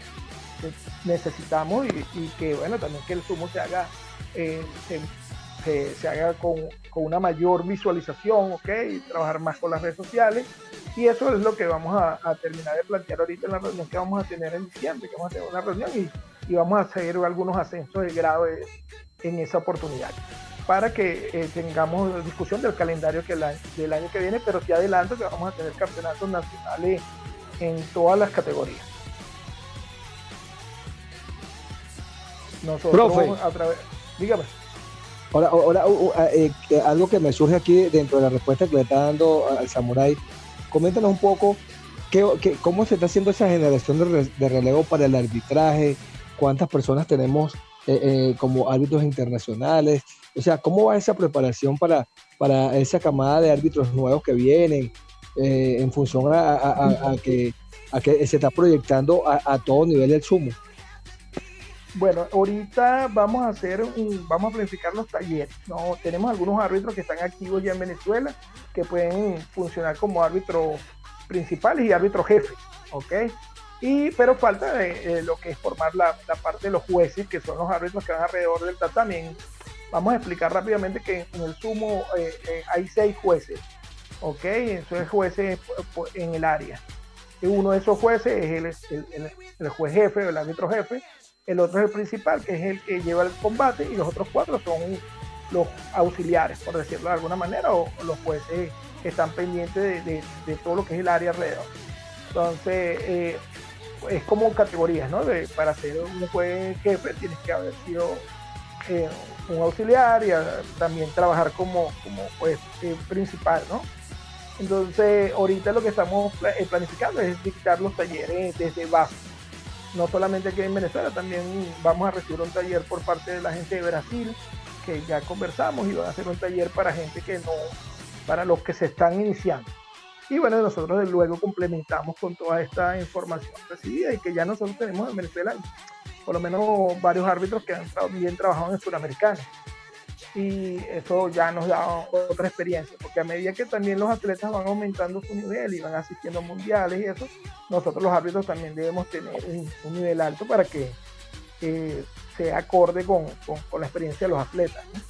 necesitamos y, que bueno también que el sumo se haga eh, se, se, haga con, con, una mayor visualización, ok, y trabajar más con las redes sociales. Y eso es lo que vamos a, a, terminar de plantear ahorita en la reunión que vamos a tener en diciembre, que vamos a tener una reunión y, y vamos a hacer algunos ascensos de grado de, en esa oportunidad para que eh, tengamos discusión del calendario que la, del año que viene, pero sí adelanto que vamos a tener campeonatos nacionales en todas las categorías. Nosotros Profe. a través, dígame. Ahora, ahora eh, algo que me surge aquí dentro de la respuesta que le está dando al Samurai, coméntanos un poco qué, qué, cómo se está haciendo esa generación de, re, de, relevo para el arbitraje, cuántas personas tenemos eh, eh, como árbitros internacionales, o sea, cómo va esa preparación para, para esa camada de árbitros nuevos que vienen eh, en función a, a, a, que, se está proyectando a, todo nivel del sumo. Bueno, ahorita vamos a hacer un, vamos a planificar los talleres. ¿no? Tenemos algunos árbitros que están activos ya en Venezuela que pueden funcionar como árbitros principales y árbitros jefes, ¿ok? Y, pero falta eh, lo que es formar la, parte de los jueces, que son los árbitros que van alrededor del tatami. Vamos a explicar rápidamente que en el sumo eh, eh, hay seis jueces, ¿ok? Esos jueces en el área. Uno de esos jueces es el, el, juez jefe el árbitro jefe, el otro es el principal, que es el que lleva el combate, y los otros cuatro son los auxiliares, por decirlo de alguna manera, o los jueces que están pendientes de, de, todo lo que es el área alrededor. Entonces, eh, es como categorías, ¿no? Para ser un juez jefe tienes que haber sido eh, un auxiliar y también trabajar como, como juez eh, principal, ¿no? Entonces, ahorita lo que estamos planificando es dictar los talleres desde base no solamente aquí en Venezuela, también vamos a recibir un taller por parte de la gente de Brasil, que ya conversamos, y van a hacer un taller para gente que no, para los que se están iniciando. Y bueno, nosotros luego complementamos con toda esta información recibida y que ya nosotros tenemos en Venezuela por lo menos varios árbitros que han bien trabajado en Suramericana y eso ya nos da otra experiencia, porque a medida que también los atletas van aumentando su nivel y van asistiendo a mundiales y eso, nosotros los árbitros también debemos tener un nivel alto para que eh, sea acorde con, con, la experiencia de los atletas. ¿no?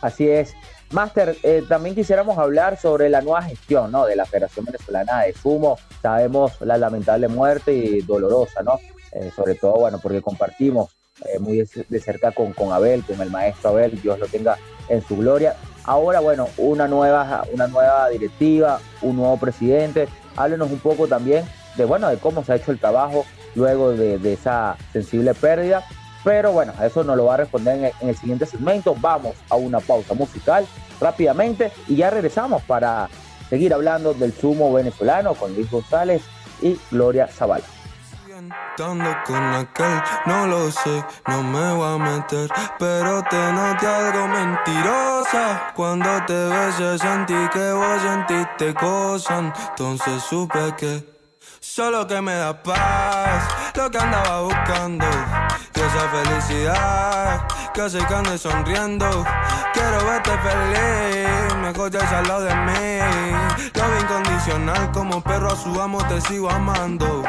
Así es. Máster, eh, también quisiéramos hablar sobre la nueva gestión ¿no? de la Federación Venezolana de Sumo. Sabemos la lamentable muerte y dolorosa, ¿no? Eh, sobre todo, bueno, porque compartimos eh, muy de cerca con, con Abel, con el maestro Abel, Dios lo tenga en su gloria. Ahora, bueno, una nueva, una nueva directiva, un nuevo presidente. Háblenos un poco también de, bueno, de cómo se ha hecho el trabajo luego de, esa sensible pérdida. Pero bueno, eso nos lo va a responder en el siguiente segmento. Vamos a una pausa musical rápidamente y ya regresamos para seguir hablando del sumo venezolano con Luis González y Gloria Zavala. Estando con aquel, no lo sé, no me voy a meter, pero te noté algo mentirosa. Cuando te besé sentí que vos sentiste cosas, entonces supe que solo que me da paz, lo que andaba buscando, y esa felicidad que hace que ande sonriendo. Quiero verte feliz, mejor ya al lado de mí. Todo incondicional, como perro a su amo te sigo amando.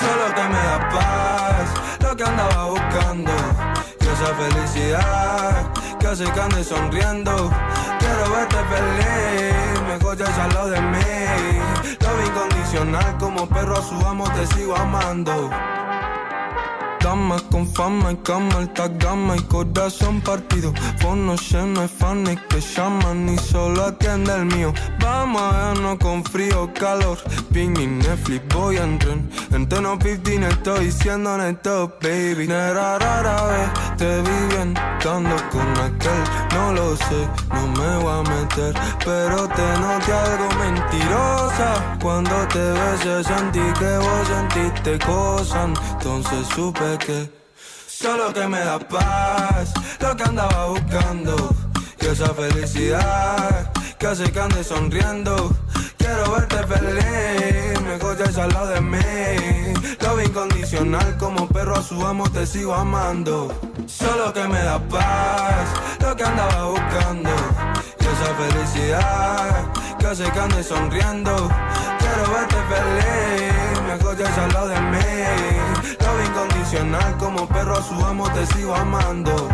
Solo que me da paz, lo que andaba buscando. Y esa felicidad hace que ande sonriendo. Quiero verte feliz, mejor ya al lado de mí. Todo incondicional, como perro a su amo te sigo amando con fama y cama, alta gama y corazón partido. Fono lleno de fans que llaman y solo atiende el mío. Vamos a vernos con frío, calor. Ping y Netflix, voy a entrar. En tono 15 estoy diciendo honesto, baby. Nera rara vez te vi bien, estando con aquel. No lo sé, no me voy a meter. Pero te noté algo mentirosa. Cuando te besé sentí que vos sentiste cosas. Entonces supe que solo que me da paz, lo que andaba buscando. Y esa felicidad que hace que ande sonriendo. Quiero verte feliz, me escuchas al lado de mí. Lo incondicional, como perro a su amo te sigo amando. Solo que me da paz, lo que andaba buscando. Y esa felicidad que hace que ande sonriendo. Quiero verte feliz, me escuchas al lado de mí. Incondicional, como perro a su amo te sigo amando.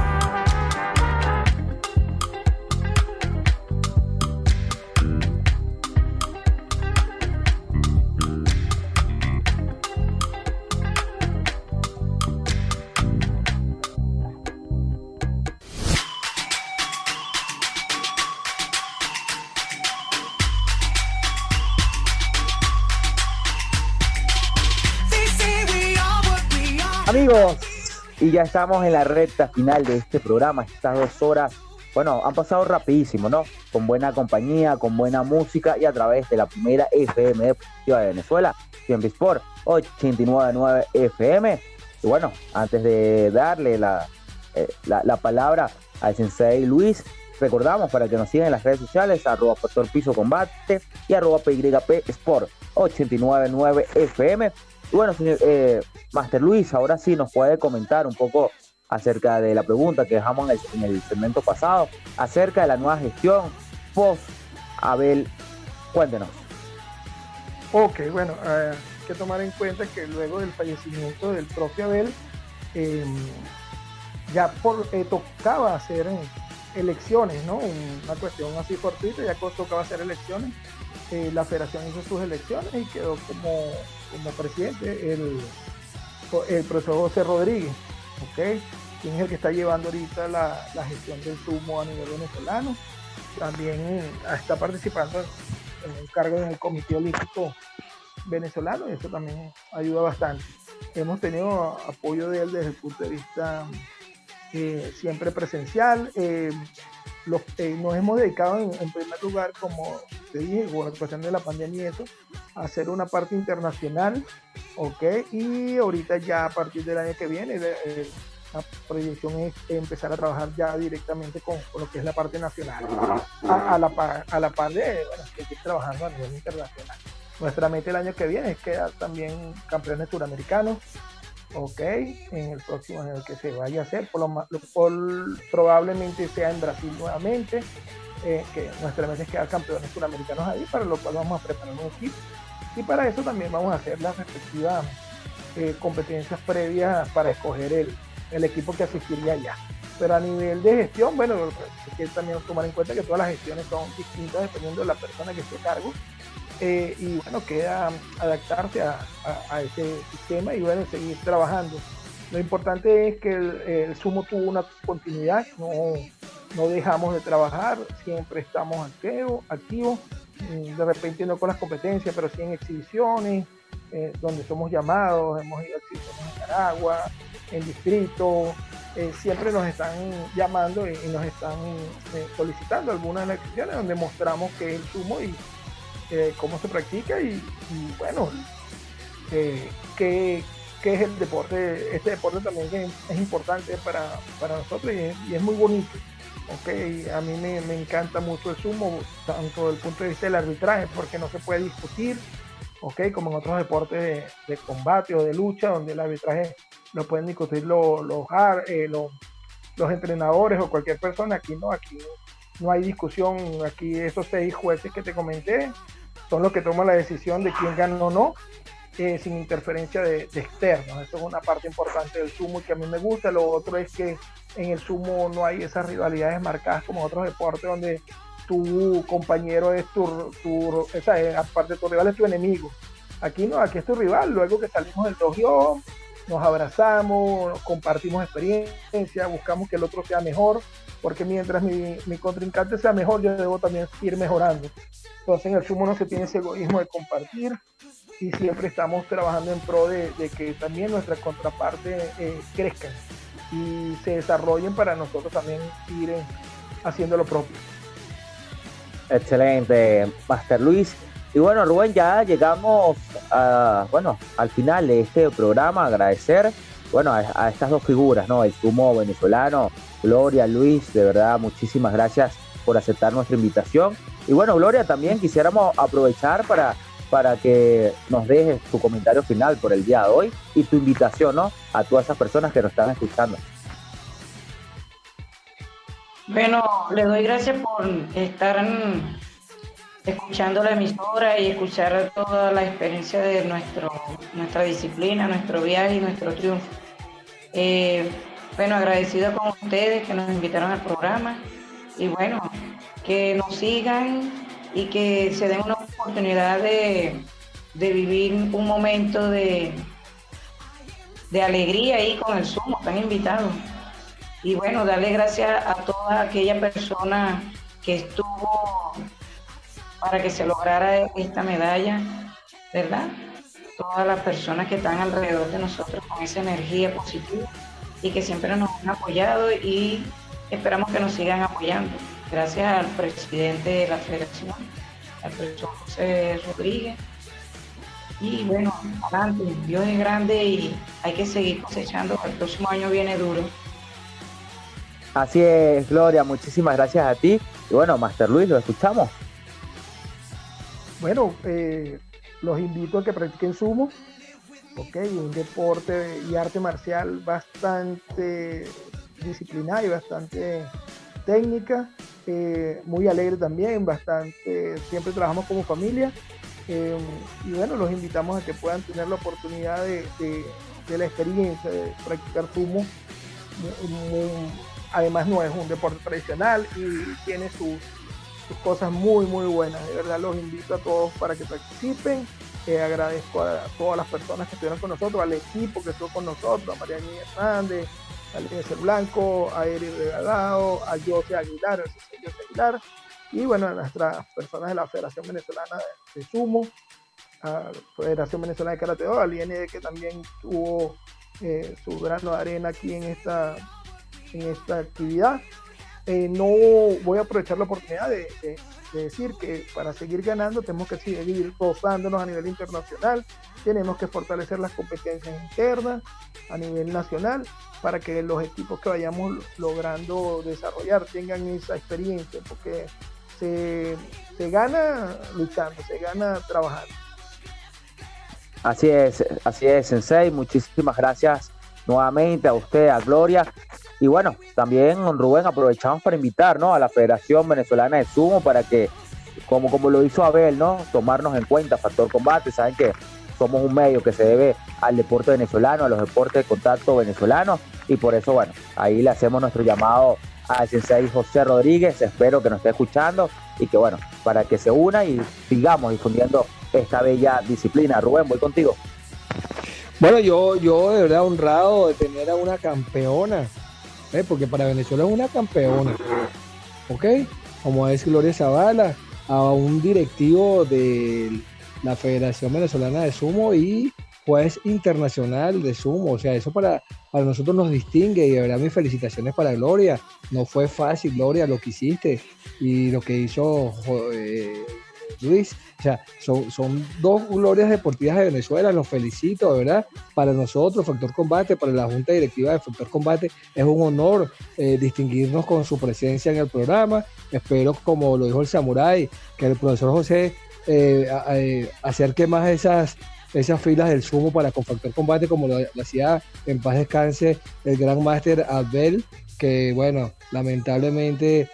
Y ya estamos en la recta final de este programa, estas dos horas. Bueno, han pasado rapidísimo, ¿no? Con buena compañía, con buena música y a través de la primera FM deportiva de Venezuela, Siempre Sport 899 FM. Y bueno, antes de darle la, eh, la, la palabra al sensei Luis, recordamos para que nos sigan en las redes sociales, arroba Factor Piso Combate y arroba PYP Sport 899 FM. Bueno, señor eh, Master Luis, ahora sí nos puede comentar un poco acerca de la pregunta que dejamos en el, en el segmento pasado, acerca de la nueva gestión post Abel. Cuéntenos. Ok, bueno, eh, hay que tomar en cuenta que luego del fallecimiento del propio Abel, eh, ya por, eh, tocaba hacer elecciones, ¿no? Una cuestión así fortuita, ya tocaba hacer elecciones. Eh, la federación hizo sus elecciones y quedó como, como presidente el, el profesor José Rodríguez, ¿ok? Quien es el que está llevando ahorita la, la gestión del sumo a nivel venezolano. También está participando en un cargo en el Comité Olímpico venezolano y eso también ayuda bastante. Hemos tenido apoyo de él desde el punto de vista eh, siempre presencial. Eh, eh, nos hemos dedicado en, primer lugar, como te dije, con la cuestión de la pandemia y eso, a hacer una parte internacional, ¿ok? Y ahorita ya a partir del año que viene, eh, la proyección es empezar a trabajar ya directamente con, lo que es la parte nacional, a, la, par, de, bueno, seguir trabajando a nivel internacional. Nuestra meta el año que viene es quedar también campeones suramericanos, ok, en el próximo en el que se vaya a hacer, por lo, por, probablemente sea en Brasil nuevamente, eh, que nuestra meta es quedar campeones suramericanos ahí, para lo cual vamos a preparar un equipo y para eso también vamos a hacer las respectivas eh, competencias previas para escoger el, equipo que asistiría allá. Pero a nivel de gestión, bueno, hay que también tomar en cuenta que todas las gestiones son distintas dependiendo de la persona que esté a cargo. Eh, y bueno, queda adaptarse a, ese sistema y bueno, seguir trabajando. Lo importante es que el, sumo tuvo una continuidad, no, no dejamos de trabajar, siempre estamos activos, activos, de repente no con las competencias, pero sí en exhibiciones, eh, donde somos llamados, hemos ido a exhibiciones en Nicaragua, en distrito, eh, siempre nos están llamando y, nos están solicitando algunas exhibiciones donde mostramos qué es el sumo y cómo se practica y, bueno, qué, qué es el deporte, este deporte también es, importante para, para nosotros y es, muy bonito. Okay, a mí me, me, encanta mucho el sumo, tanto desde el punto de vista del arbitraje, porque no se puede discutir, okay, como en otros deportes de, combate o de lucha, donde el arbitraje lo pueden discutir los, eh, los, los entrenadores o cualquier persona. Aquí no, aquí no hay discusión. Aquí esos seis jueces que te comenté son los que toman la decisión de quién gana o no. Eh, sin interferencia de, externos. Eso es una parte importante del sumo y que a mí me gusta. Lo otro es que en el sumo no hay esas rivalidades marcadas como en otros deportes donde tu compañero es tu, tu esa, es, aparte tu rival es tu enemigo. Aquí no, aquí es tu rival. Luego que salimos del dojo, nos abrazamos, compartimos experiencia, buscamos que el otro sea mejor, porque mientras mi, mi contrincante sea mejor, yo debo también ir mejorando. Entonces en el sumo no se tiene ese egoísmo de compartir, y siempre estamos trabajando en pro de, de que también nuestra contraparte eh, crezcan y se desarrollen para nosotros también ir eh, haciendo lo propio. Excelente, Master Luis. Y bueno, Rubén, ya llegamos a, bueno, al final de este programa. Agradecer bueno, a, estas dos figuras, ¿no? El sumo venezolano, Gloria, Luis, de verdad, muchísimas gracias por aceptar nuestra invitación. Y bueno, Gloria, también quisiéramos aprovechar para, para que nos dejes tu comentario final por el día de hoy y tu invitación ¿no? a todas esas personas que nos están escuchando. Bueno, le doy gracias por estar escuchando la emisora y escuchar toda la experiencia de nuestro, nuestra disciplina, nuestro viaje y nuestro triunfo. Eh, bueno, agradecido con ustedes que nos invitaron al programa y bueno, que nos sigan y que se den una oportunidad de, vivir un momento de, de alegría ahí con el Sumo, están invitados. Y bueno, darle gracias a toda aquella persona que estuvo para que se lograra esta medalla, ¿verdad? Todas las personas que están alrededor de nosotros con esa energía positiva y que siempre nos han apoyado y esperamos que nos sigan apoyando. Gracias al presidente de la federación, al profesor José Rodríguez. Y bueno, adelante, Dios es grande y hay que seguir cosechando, el próximo año viene duro. Así es, Gloria, muchísimas gracias a ti. Y bueno, Master Luis, lo escuchamos. Bueno, eh, los invito a que practiquen sumo, ok, un deporte y arte marcial bastante disciplinado y bastante técnica, eh, muy alegre también, bastante, siempre trabajamos como familia. Eh, y bueno, los invitamos a que puedan tener la oportunidad de, la experiencia de practicar sumo además no es un deporte tradicional y tiene sus, cosas muy muy buenas. De verdad los invito a todos para que participen. Eh, agradezco a, todas las personas que estuvieron con nosotros, al equipo que estuvo con nosotros, a María Niña Hernández, a Eliezer Blanco, a Eric Regalado, a José Aguilar, a José Aguilar, y bueno, a nuestras personas de la Federación Venezolana de, Sumo, a Federación Venezolana de Karate al IND que también tuvo eh, su grano de arena aquí en esta en esta actividad. Eh, no voy a aprovechar la oportunidad de, decir que para seguir ganando tenemos que seguir gozándonos a nivel internacional, tenemos que fortalecer las competencias internas a nivel nacional para que los equipos que vayamos logrando desarrollar tengan esa experiencia, porque se, se gana luchando, se gana trabajando. Así es, así es, Sensei. Muchísimas gracias nuevamente a usted, a Gloria. Y bueno, también, Rubén, aprovechamos para invitar ¿no? a la Federación Venezolana de Sumo para que, como, como lo hizo Abel, ¿no? tomarnos en cuenta Factor Combate. Saben que somos un medio que se debe al deporte venezolano, a los deportes de contacto venezolanos. Y por eso, bueno, ahí le hacemos nuestro llamado al sensei José Rodríguez. Espero que nos esté escuchando y que, bueno, para que se una y sigamos difundiendo esta bella disciplina. Rubén, voy contigo. Bueno, yo, yo de verdad honrado de tener a una campeona ¿eh? porque para Venezuela es una campeona, ¿ok? Como es Gloria Zavala, a un directivo de la Federación Venezolana de Sumo y juez internacional de sumo. O sea, eso para, para nosotros nos distingue y de verdad mis felicitaciones para Gloria. No fue fácil, Gloria, lo que hiciste y lo que hizo eh, Luis. O sea, son, son dos glorias deportivas de Venezuela, los felicito, ¿verdad? Para nosotros, Factor Combate, para la Junta Directiva de Factor Combate, es un honor eh, distinguirnos con su presencia en el programa. Espero, como lo dijo el Samurai, que el profesor José eh, eh, acerque más esas esas filas del sumo para con Factor Combate, como lo, lo hacía en paz descanse el gran máster Abel, que bueno, lamentablemente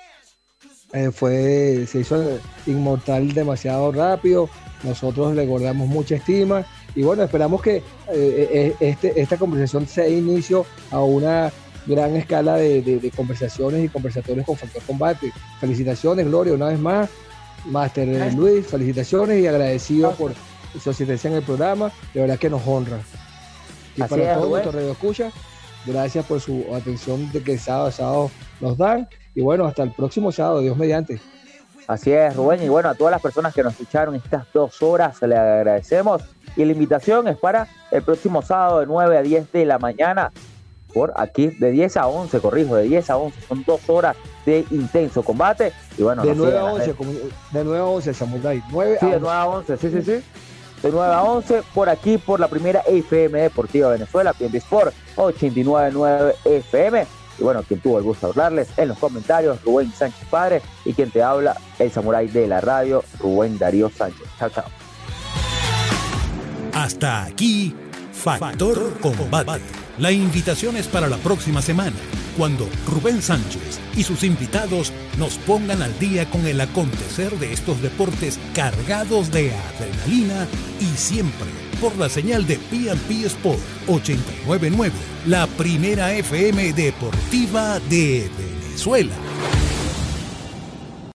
eh, fue, se hizo inmortal demasiado rápido, nosotros le guardamos mucha estima y bueno, esperamos que eh, eh, este, esta conversación sea inicio a una gran escala de, conversaciones y conversatorios con Factor Combate. Felicitaciones, Gloria, una vez más. Master Luis, felicitaciones y agradecido por su asistencia en el programa. De verdad que nos honra. Y para todos nuestros radio escucha, gracias por su atención de que sábado a sábado nos dan. Y bueno, hasta el próximo sábado, Dios mediante. Así es, Rubén. Y bueno, a todas las personas que nos escucharon estas dos horas, se les agradecemos. Y la invitación es para el próximo sábado de 9 a 10 de la mañana. Por aquí, de 10 a 11, corrijo, de 10 a 11. Son dos horas de intenso combate. Y bueno, de 9 a 11, de 9 a 11, Samurai. 9 sí, de 9 a 11, sí, sí, sí. De 9 a 11, por aquí, por la primera FM Deportiva Venezuela, PNB Sport 899 FM Y bueno, quien tuvo el gusto de hablarles en los comentarios, Rubén Sánchez Padre, y quien te habla, el samurái de la radio, Rubén Darío Sánchez. Chao, chao. Hasta aquí, Factor Combate. La invitación es para la próxima semana, cuando Rubén Sánchez y sus invitados nos pongan al día con el acontecer de estos deportes cargados de adrenalina y siempre por la señal de PNP Sport 899, la primera FM deportiva de Venezuela.